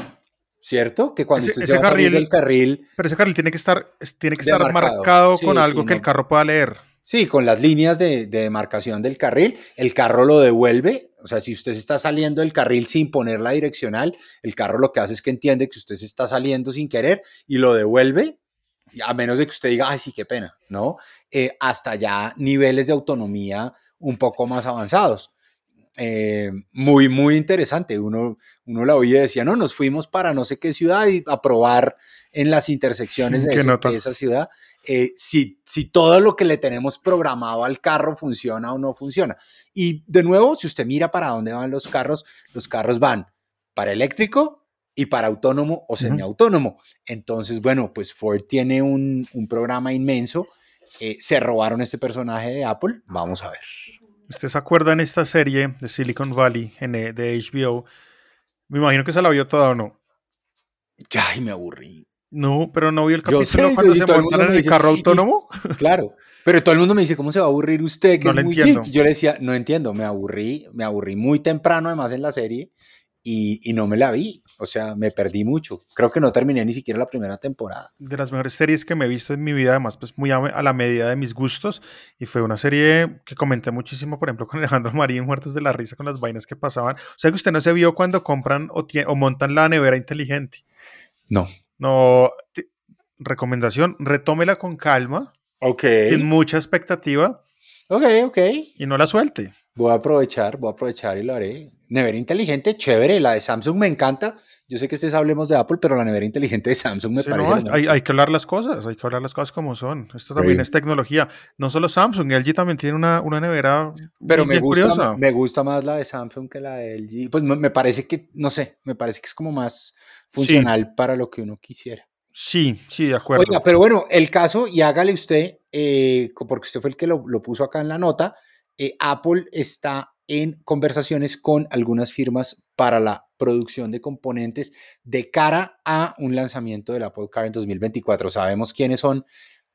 ¿cierto? Que cuando Ese- usted ese carril- del carril, Pero ese carril tiene que estar, es- tiene que estar Demarcado. marcado Sí, con sí, algo que no. el carro pueda leer. sí, con las líneas de, de demarcación del carril, el carro lo devuelve. O sea, si usted está saliendo del carril sin poner la direccional, el carro lo que hace es que entiende que usted se está saliendo sin querer y lo devuelve, a menos de que usted diga, ay, sí, qué pena, ¿no? Eh, hasta ya niveles de autonomía un poco más avanzados. Eh, muy, muy interesante. Uno, uno la oía y decía, no, nos fuimos para no sé qué ciudad y a probar en las intersecciones de, ese- esa ciudad eh, si, si todo lo que le tenemos programado al carro funciona o no funciona. Y de nuevo, si usted mira para dónde van los carros, los carros van para eléctrico y para autónomo o semiautónomo. Entonces, bueno, pues Ford tiene un, un programa inmenso. Eh, se robaron este personaje de Apple. Vamos a ver. ¿Usted se acuerda en esta serie de Silicon Valley en, eh, de HBO? Me imagino que se la vio toda o no. Ay, me aburrí. No, pero no vio el capítulo sé, cuando se montan en el dice, carro "Y- y- autónomo. Claro. Pero todo el mundo me dice, ¿cómo se va a aburrir usted? Que No es lo muy entiendo. geek?". Yo le decía, no entiendo, me aburrí, me aburrí muy temprano además en la serie y, y no me la vi. O sea, me perdí mucho. Creo que no terminé ni siquiera la primera temporada. De las mejores series que me he visto en mi vida, además, pues muy a, a la medida de mis gustos. Y fue una serie que comenté muchísimo, por ejemplo, con Alejandro Marín, muertos de la risa con las vainas que pasaban. O sea que usted no se vio cuando compran o, o montan la nevera inteligente. No. No, recomendación, retómela con calma, Ok. sin mucha expectativa Ok, ok. y no la suelte. Voy a aprovechar, voy a aprovechar y lo haré. Nevera inteligente, chévere. La de Samsung me encanta. Yo sé que ustedes hablemos de Apple, pero la nevera inteligente de Samsung me Sí, parece. no, hay, hay que hablar las cosas, hay que hablar las cosas como son. Esto también Sí. es tecnología. No solo Samsung, LG también tiene una, una nevera Pero me gusta, curiosa. me gusta más la de Samsung que la de LG. Pues me, me parece que, no sé, me parece que es como más funcional para lo que uno quisiera. Sí, sí, de acuerdo. Oiga, pero bueno, el caso, y hágale usted, eh, porque usted fue el que lo, lo puso acá en la nota, eh, Apple está en conversaciones con algunas firmas para la producción de componentes de cara a un lanzamiento del Apple Car en 2024. ¿Sabemos quiénes son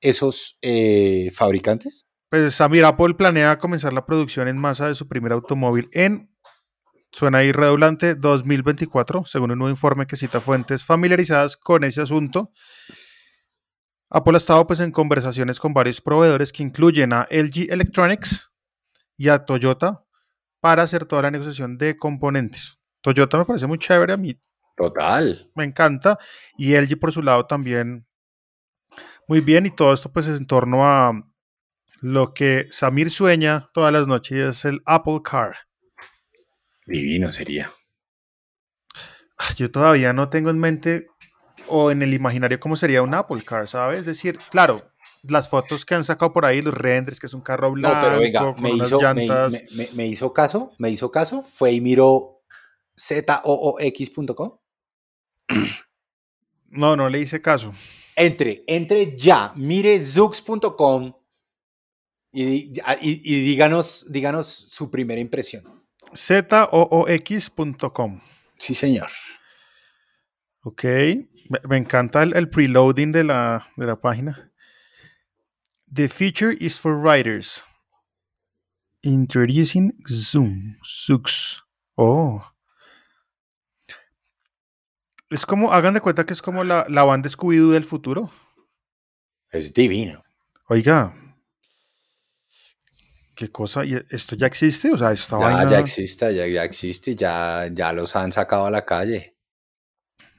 esos eh, fabricantes? Pues Samir Apple planea comenzar la producción en masa de su primer automóvil en, suena ahí redundante, 2024, según un nuevo informe que cita fuentes familiarizadas con ese asunto. Apple ha estado pues en conversaciones con varios proveedores que incluyen a LG Electronics y a Toyota para hacer toda la negociación de componentes. Toyota me parece muy chévere, a mí Total. me encanta. Y LG por su lado también muy bien. Y todo esto pues en torno a lo que Samir sueña todas las noches y es el Apple Car. Divino sería. Ah, Yo todavía no tengo en mente o en el imaginario cómo sería un Apple Car, ¿sabes? Es decir, claro, las fotos que han sacado por ahí, los renders, que es un carro No, blanco, pero con me unas hizo, me, llantas. me- me- me hizo caso, me hizo caso, fue y miró zoox.com. No, no le hice caso. Entre, entre ya, mire zoox.com y, y- y díganos, díganos su primera impresión. zoox.com. Sí, señor. Ok, me, me encanta el, el preloading de la, de la página. The feature is for writers. Introducing Zoom. Zoox. Oh. Es como, hagan de cuenta que es como la, la banda Scooby-Doo del futuro. Es divino. Oiga. ¿Qué cosa? ¿Y esto ya existe? O sea, esta Ya, vaina... ya existe, ya, ya existe, ya, ya los han sacado a la calle.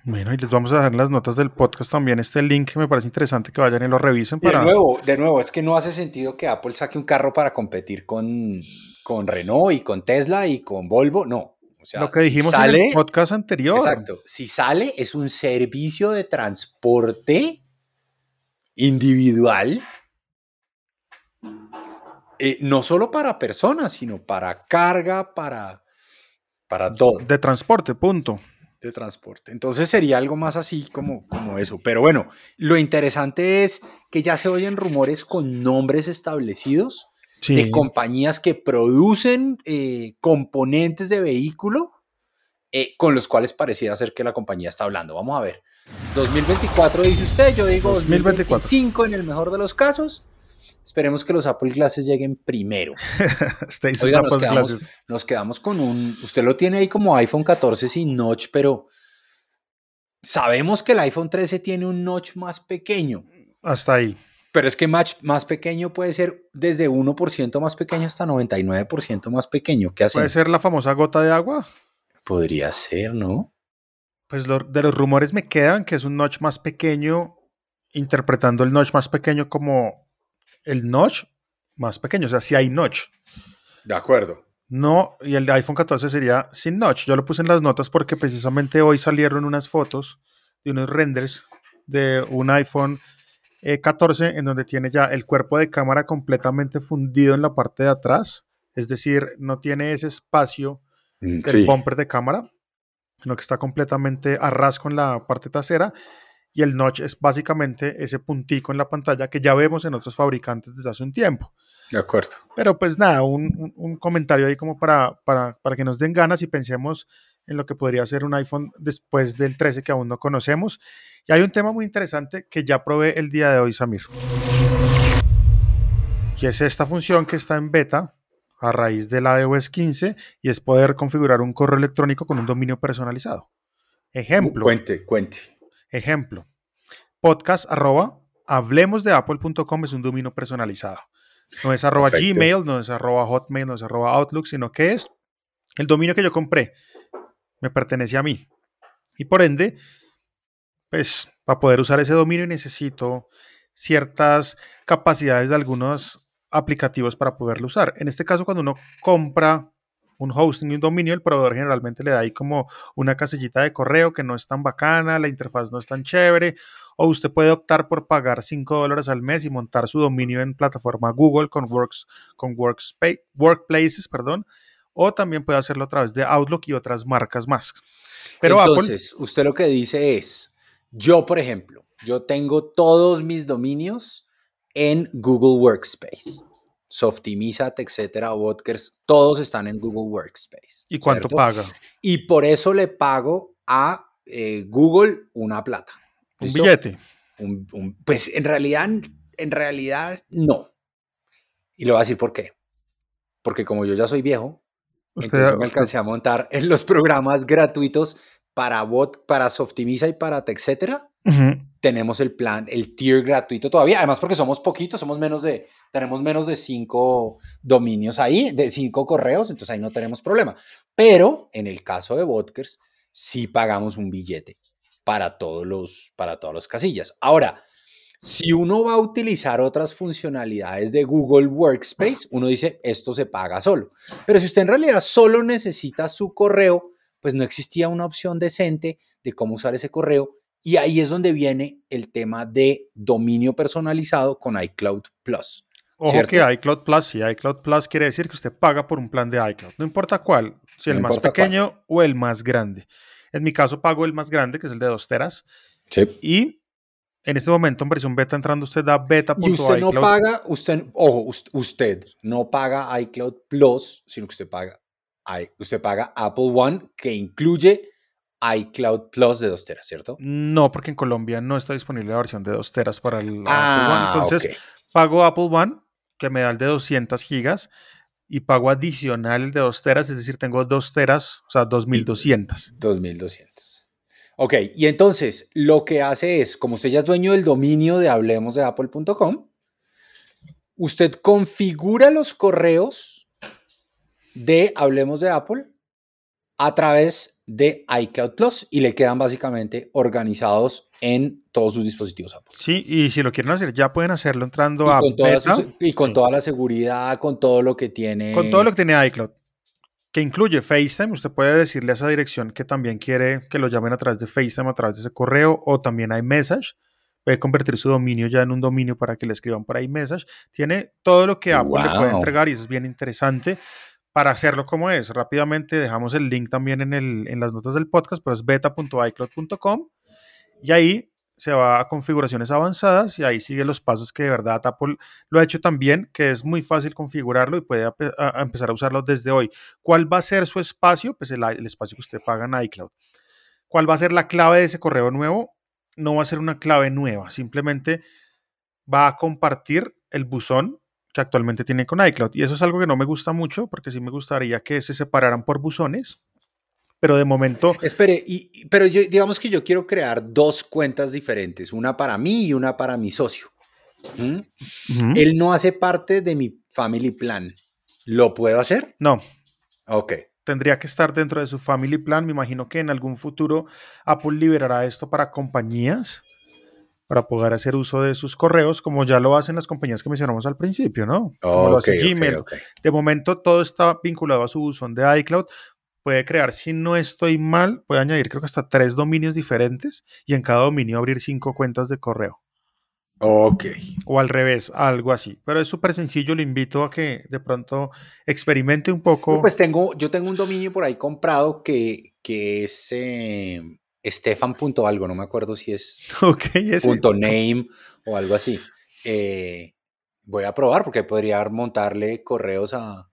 Bueno, y les vamos a dejar en las notas del podcast también este link que me parece interesante que vayan y lo revisen Y de para... nuevo, de nuevo, es que no hace sentido que Apple saque un carro para competir con, con Renault y con Tesla y con Volvo. No. O sea, Lo que si dijimos en el podcast anterior. Exacto. Si sale, es un servicio de transporte individual, eh, no solo para personas, sino para carga, para, para todo De transporte, punto. De transporte. Entonces sería algo más así como, como eso. Pero bueno, lo interesante es que ya se oyen rumores con nombres establecidos Sí. de compañías que producen eh, componentes de vehículo eh, con los cuales pareciera ser que la compañía está hablando. Vamos a ver. 2024 dice usted, yo digo 2024. 2025 en el mejor de los casos. Esperemos que los Apple Glasses lleguen primero. Stay sus Oiga, nos quedamos, glasses. nos quedamos con un. Usted lo tiene ahí como iPhone 14 sin notch, pero sabemos que el iPhone 13 tiene un notch más pequeño. Hasta ahí. Pero es que más, más pequeño puede ser desde 1% más pequeño hasta 99% más pequeño. ¿Qué Puede hacemos? ser la famosa gota de agua. Podría ser, ¿no? Pues lo- de los rumores me quedan que es un notch más pequeño, interpretando el notch más pequeño como el notch más pequeño. O sea, si hay notch. De acuerdo. No, y el de iPhone 14 sería sin notch. Yo lo puse en las notas porque precisamente hoy salieron unas fotos de unos renders de un iPhone eh, 14 en donde tiene ya el cuerpo de cámara completamente fundido en la parte de atrás. Es decir, no tiene ese espacio Mm, del bumper de cámara, sino que está completamente a ras con la parte trasera. Y el notch es básicamente ese puntico en la pantalla que ya vemos en otros fabricantes desde hace un tiempo. De acuerdo. Pero pues nada, un, un- un comentario ahí como para, para, para que nos den ganas y pensemos en lo que podría ser un iPhone después del 13 que aún no conocemos. Y hay un tema muy interesante que ya probé el día de hoy, Samir. Y es esta función que está en beta a raíz de la iOS 15 y es poder configurar un correo electrónico con un dominio personalizado. Ejemplo. Cuente, cuente. Ejemplo, podcast arroba hablemosdeapple.com es un dominio personalizado. No es arroba Perfecto. Gmail, no es arroba Hotmail, no es arroba Outlook, sino que es el dominio que yo compré. Me pertenece a mí. Y por ende, pues para poder usar ese dominio necesito ciertas capacidades de algunos aplicativos para poderlo usar. En este caso, cuando uno compra un hosting y un dominio, el proveedor generalmente le da ahí como una casillita de correo que no es tan bacana, la interfaz no es tan chévere, o usted puede optar por pagar 5 dólares al mes y montar su dominio en plataforma Google con, Works, con Workspace, Workplaces, perdón, o también puede hacerlo a través de Outlook y otras marcas más. Pero Entonces, usted lo que dice es, yo, por ejemplo, yo tengo todos mis dominios en Google Workspace. Softimizat, etcétera, Vodkers, todos están en Google Workspace. ¿y cuánto ¿cierto? paga? Y por eso le pago a eh, Google una plata. Un billete. Un- un- pues en realidad, en realidad no. Y le voy a decir por qué. Porque como yo ya soy viejo, entonces me alcancé a montar en los programas gratuitos para bot, para Softimiza y para etcétera. Tenemos el plan, el tier gratuito todavía. Además, porque somos poquitos, somos menos de, tenemos menos de cinco dominios ahí, de cinco correos, entonces ahí no tenemos problema. Pero en el caso de Botkers, sí pagamos un billete para todos los, para todas las casillas. Ahora, si uno va a utilizar otras funcionalidades de Google Workspace, uno dice, esto se paga solo. Pero si usted en realidad solo necesita su correo, pues no existía una opción decente de cómo usar ese correo. Y ahí es donde viene el tema de dominio personalizado con iCloud Plus. Ojo ¿cierto? que iCloud Plus, sí, iCloud Plus quiere decir que usted paga por un plan de iCloud, no importa cuál, si No el más cuál. pequeño o el más grande. En mi caso pago el más grande, que es el de 2 teras, y en este momento en versión beta entrando usted a beta.iCloud. Y usted no paga, usted, ojo, us- usted no paga iCloud Plus, sino que usted paga, usted paga Apple One, que incluye iCloud Plus de 2 teras, ¿cierto? No, porque en Colombia no está disponible la versión de 2 teras para el Apple One. Ah, Entonces ok. pago Apple One, que me da el de 200 gigas, y pago adicional el de 2 teras, es decir, tengo 2 teras, o sea, 2200. 2200. Ok, y entonces lo que hace es, como usted ya es dueño del dominio de hablemosdeapple.com, usted configura los correos de Hablemos de Apple a través de iCloud Plus y le quedan básicamente organizados en todos sus dispositivos Apple. Sí, y si lo quieren hacer, ya pueden hacerlo entrando Y a con, toda beta, su- y con sí. toda la seguridad, con todo lo que tiene. con todo lo que tiene iCloud. que incluye FaceTime. Usted puede decirle a esa dirección que también quiere que lo llamen a través de FaceTime, a través de ese correo, o también hay Message. Puede convertir su dominio ya en un dominio para que le escriban por iMessage. Tiene todo lo que Apple le puede Wow. entregar y eso es bien interesante para hacerlo como es. Rápidamente dejamos el link también en, el, en las notas del podcast, pero es beta.icloud.com y ahí se va a configuraciones avanzadas y ahí sigue los pasos que de verdad Apple lo ha hecho también, que es muy fácil configurarlo y puede empezar a usarlo desde hoy. ¿Cuál va a ser su espacio? Pues el espacio que usted paga en iCloud. ¿Cuál va a ser la clave de ese correo nuevo? No va a ser una clave nueva, simplemente va a compartir el buzón que actualmente tiene con iCloud. Y eso es algo que no me gusta mucho, porque sí me gustaría que se separaran por buzones, pero de momento Espere, y, pero yo, digamos que yo quiero crear dos cuentas diferentes, una para mí y una para mi socio. ¿Mm? Él no hace parte de mi family plan. ¿Lo puedo hacer? no, Ok. tendría que estar dentro de su family plan. Me imagino que en algún futuro Apple liberará esto para compañías para poder hacer uso de sus correos, como ya lo hacen las compañías que mencionamos al principio, ¿no? Como lo hace Gmail. De momento todo está vinculado a su buzón de iCloud. Puede crear, si no estoy mal, puede añadir creo que hasta tres dominios diferentes y en cada dominio abrir cinco cuentas de correo. Ok. O al revés, algo así. Pero es súper sencillo, le invito a que de pronto experimente un poco. Pues tengo, yo tengo un dominio por ahí comprado que, que es eh, Stefan punto algo, no me acuerdo si es ok, ese. punto name o algo así. Eh, voy a probar porque podría montarle correos a,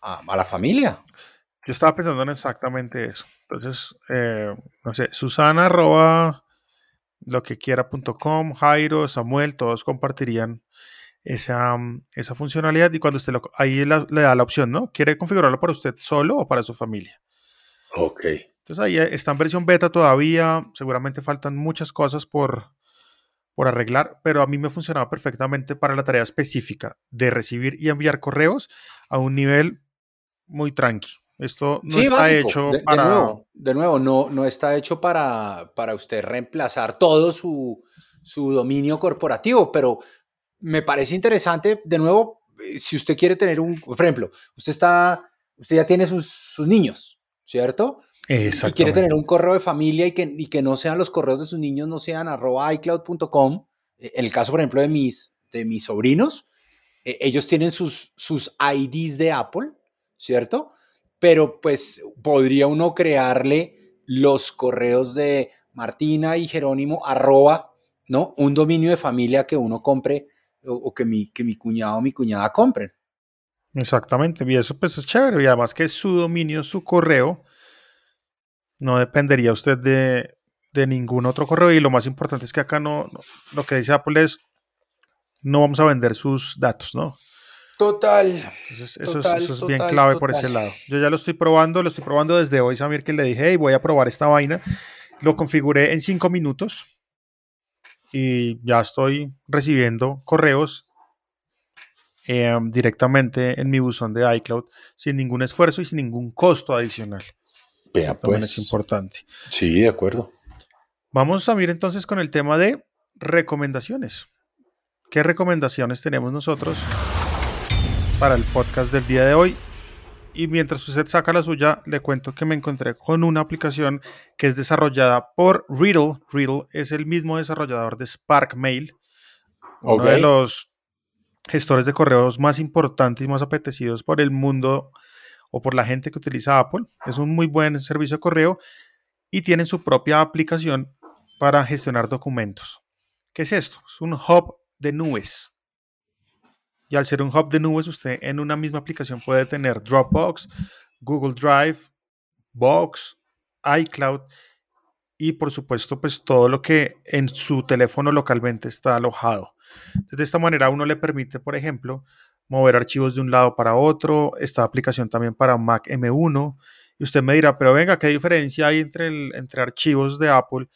a, a la familia. Yo estaba pensando en exactamente eso. Entonces, eh, no sé, Susana arroba lo que quiera.com, Jairo, Samuel, todos compartirían esa, mm, esa funcionalidad y cuando usted lo, ahí la- le da la opción, ¿no? ¿Quiere configurarlo para usted solo o para su familia? Ok. Entonces ahí está en versión beta todavía, seguramente faltan muchas cosas por, por arreglar, pero a mí me funcionaba perfectamente para la tarea específica de recibir y enviar correos a un nivel muy tranqui. Esto no Sí, está básico. hecho de, de para... nuevo, de nuevo, no, no está hecho para, para usted reemplazar todo su, su dominio corporativo, pero me parece interesante, de nuevo, eh, si usted quiere tener un, por ejemplo, usted está, usted ya tiene sus, sus niños, ¿cierto? Y quiere tener un correo de familia y que, y que no sean los correos de sus niños, no sean arroba icloud.com. En el caso, por ejemplo, de mis, de mis sobrinos, eh, ellos tienen sus, sus IDs de Apple, ¿cierto? Pero pues podría uno crearle los correos de Martina y Jerónimo, arroba, ¿no? Un dominio de familia que uno compre o, o que, mi, que mi cuñado o mi cuñada compren. Exactamente. Y eso pues es chévere. Y además que es su dominio, su correo, no dependería usted de, de ningún otro correo. Y lo más importante es que acá no, no- lo que dice Apple es, no vamos a vender sus datos, ¿no? Total. Entonces, eso, Total, es, eso es bien total, clave por ese lado. Yo ya lo estoy probando, lo estoy probando desde hoy, Samir, que le dije, hey, voy a probar esta vaina. Lo configuré en cinco minutos y ya estoy recibiendo correos eh, directamente en mi buzón de iCloud sin ningún esfuerzo y sin ningún costo adicional. Vea, pues. es importante. Sí, de acuerdo. Vamos, Samir, entonces con el tema de recomendaciones. ¿Qué recomendaciones tenemos nosotros para el podcast del día de hoy? Y mientras usted saca la suya, le cuento que me encontré con una aplicación que es desarrollada por Riddle. Riddle es el mismo desarrollador de Spark Mail, uno de los gestores de correos más importantes y más apetecidos por el mundo o por la gente que utiliza Apple. Es un muy buen servicio de correo y tienen su propia aplicación para gestionar documentos. ¿Qué es esto? Es un hub de nubes. Y al ser un hub de nubes, usted en una misma aplicación puede tener Dropbox, Google Drive, Box, iCloud y por supuesto pues todo lo que en su teléfono localmente está alojado. De esta manera uno le permite, por ejemplo, mover archivos de un lado para otro. Esta aplicación también para Mac M1. Y usted me dirá, pero venga, ¿qué diferencia hay entre, entre archivos de Apple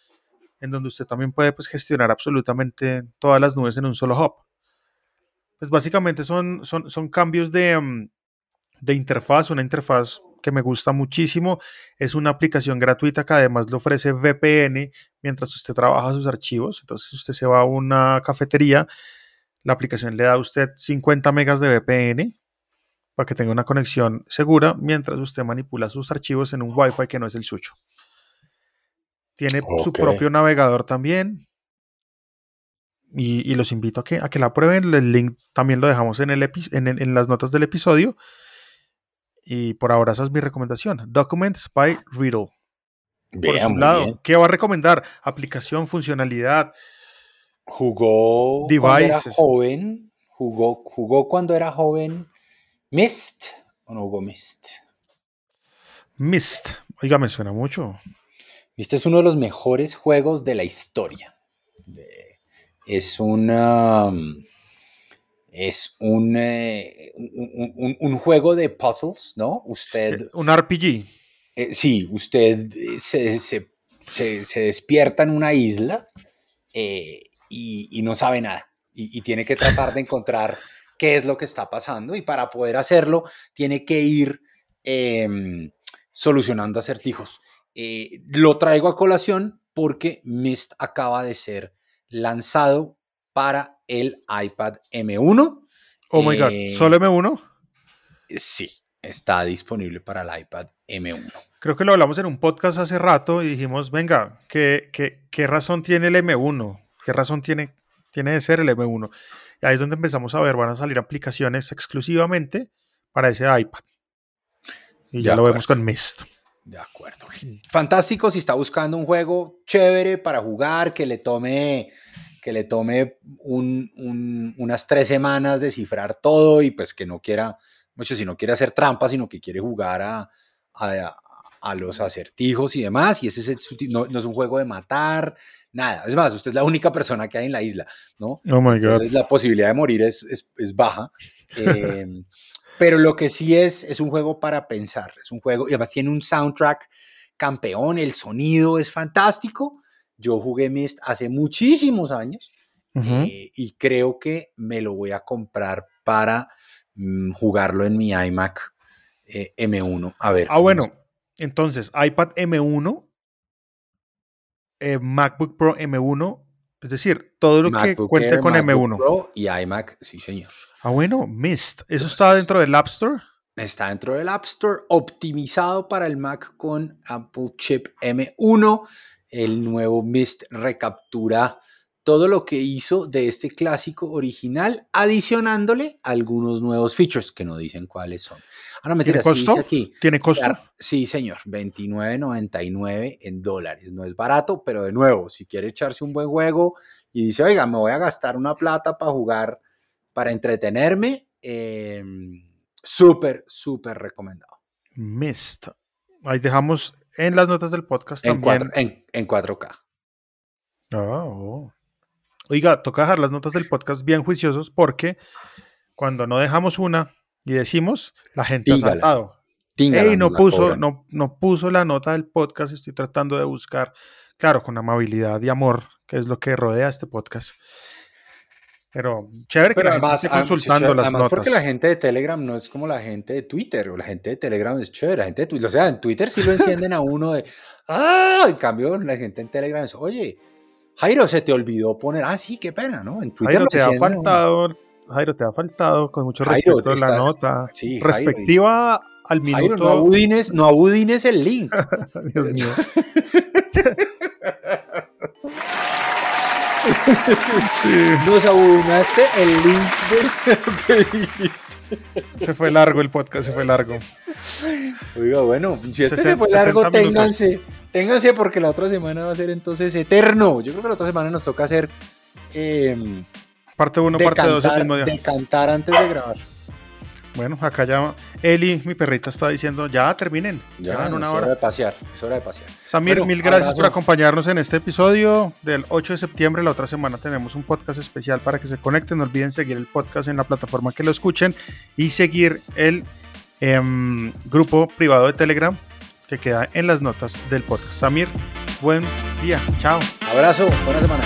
en donde usted también puede pues, gestionar absolutamente todas las nubes en un solo hub? Pues básicamente son, son, son cambios de, um, de interfaz, una interfaz que me gusta muchísimo. Es una aplicación gratuita que además le ofrece VPN mientras usted trabaja sus archivos. Entonces usted se va a una cafetería, la aplicación le da a usted 50 megas de VPN para que tenga una conexión segura mientras usted manipula sus archivos en un Wi-Fi que no es el suyo. Tiene su propio navegador también. Y, y los invito a que, a que la prueben. El link también lo dejamos en, el epi- en, en- en las notas del episodio. Y por ahora esa es mi recomendación. Documents by Riddle. Por su lado, bien. ¿qué va a recomendar? Aplicación, funcionalidad. Jugó cuando era Devices. joven. Jugó, jugó cuando era joven. Mist. ¿O no jugó Mist? Mist. Oiga, me suena mucho. Este es uno de los mejores juegos de la historia. Es una. Es un, eh, un, un- un juego de puzzles, ¿no? Usted. Un RPG. eh, sí, usted eh, se, se- se- se despierta en una isla eh, y, y no sabe nada. Y, y tiene que tratar de encontrar qué es lo que está pasando. Y para poder hacerlo, tiene que ir em, solucionando acertijos. Eh, lo traigo a colación porque Mist acaba de ser lanzado para el iPad M1. Oh my god. Eh, ¿Solo M1? Sí, está disponible para el iPad M1. Creo que lo hablamos en un podcast hace rato y dijimos, venga, ¿qué, qué, qué razón tiene el M1? ¿Qué razón tiene, tiene de ser el M1? Y ahí es donde empezamos a ver, van a salir aplicaciones exclusivamente para ese iPad. Y ya lo vemos con Mist. De acuerdo. Fantástico si está buscando un juego chévere para jugar, que le tome, que le tome un- un- unas tres semanas descifrar todo y pues que no quiera, mucho si no quiere hacer trampas, sino que quiere jugar a, a- a los acertijos y demás. Y ese es el, no, no es un juego de matar, nada. Es más, usted es la única persona que hay en la isla, ¿no? Oh my god. Entonces la posibilidad de morir es, es- es baja. Eh, pero lo que sí es, es un juego para pensar. Es un juego, y además tiene un soundtrack campeón, el sonido es fantástico. Yo jugué Mist hace muchísimos años eh, y creo que me lo voy a comprar para mm, jugarlo en mi iMac eh, M1. A ver. Ah, bueno. es. Entonces, iPad M1, eh, MacBook Pro M1, es decir, todo lo que cuente Air, con MacBook M1. Pro y iMac, sí señor. Ah, bueno, Mist. ¿Eso está dentro del App Store? Está dentro del App Store, optimizado para el Mac con Apple Chip M1. El nuevo Mist recaptura todo lo que hizo de este clásico original, adicionándole algunos nuevos features que no dicen cuáles son. Ahora me ¿Tiene costo? aquí. ¿Tiene costo? Sí, señor, 29.99 en dólares. No es barato, pero de nuevo, si quiere echarse un buen juego y dice, oiga, me voy a gastar una plata para jugar, para entretenerme, eh, súper, súper recomendado. Mist. Ahí dejamos en las notas del podcast En, también. 4, en, en 4K. Ah, oh. Oiga, toca dejar las notas del podcast bien juiciosos porque cuando no dejamos una y decimos, la gente ha Tíngala. saltado. Tíngala, Ey, no puso, no, no puso la nota del podcast, estoy tratando de buscar, claro, con amabilidad y amor, que es lo que rodea este podcast. Pero chévere que Pero la gente además, esté ah, consultando sí, las además notas. porque la gente de Telegram no es como la gente de Twitter, o la gente de Telegram es chévere, la gente de Twitter, o sea, en Twitter sí lo encienden a uno de, ah, en cambio la gente en Telegram es, oye, Jairo, se te olvidó poner, ah, sí, qué pena, ¿no? En Twitter Jairo, lo te ha faltado, Jairo, te ha faltado, con mucho Jairo, respeto, la nota. sí, Jairo, respectiva al minuto. Jairo, no abudines, no abudines el link. Dios mío. sí, Nos abudinaste el link del... se fue largo el podcast, se fue largo. Oiga, bueno, si este se fue largo, 60 minutos. ténganse. Ténganse porque la otra semana va a ser entonces eterno. Yo creo que la otra semana nos toca hacer eh, Parte 1, de, parte 2 el mismo día. de cantar antes de grabar. Bueno, acá ya Eli, mi perrita, está diciendo, ya terminen, ya, Ya, en una es hora hora. de pasear. Es hora de pasear. Samir, Bueno, mil gracias abrazo. por acompañarnos en este episodio del 8 de septiembre. La otra semana tenemos un podcast especial para que se conecten. No olviden seguir el podcast en la plataforma que lo escuchen y seguir el em, grupo privado de Telegram que queda en las notas del podcast. Samir, buen día. Chao. Abrazo, buena semana.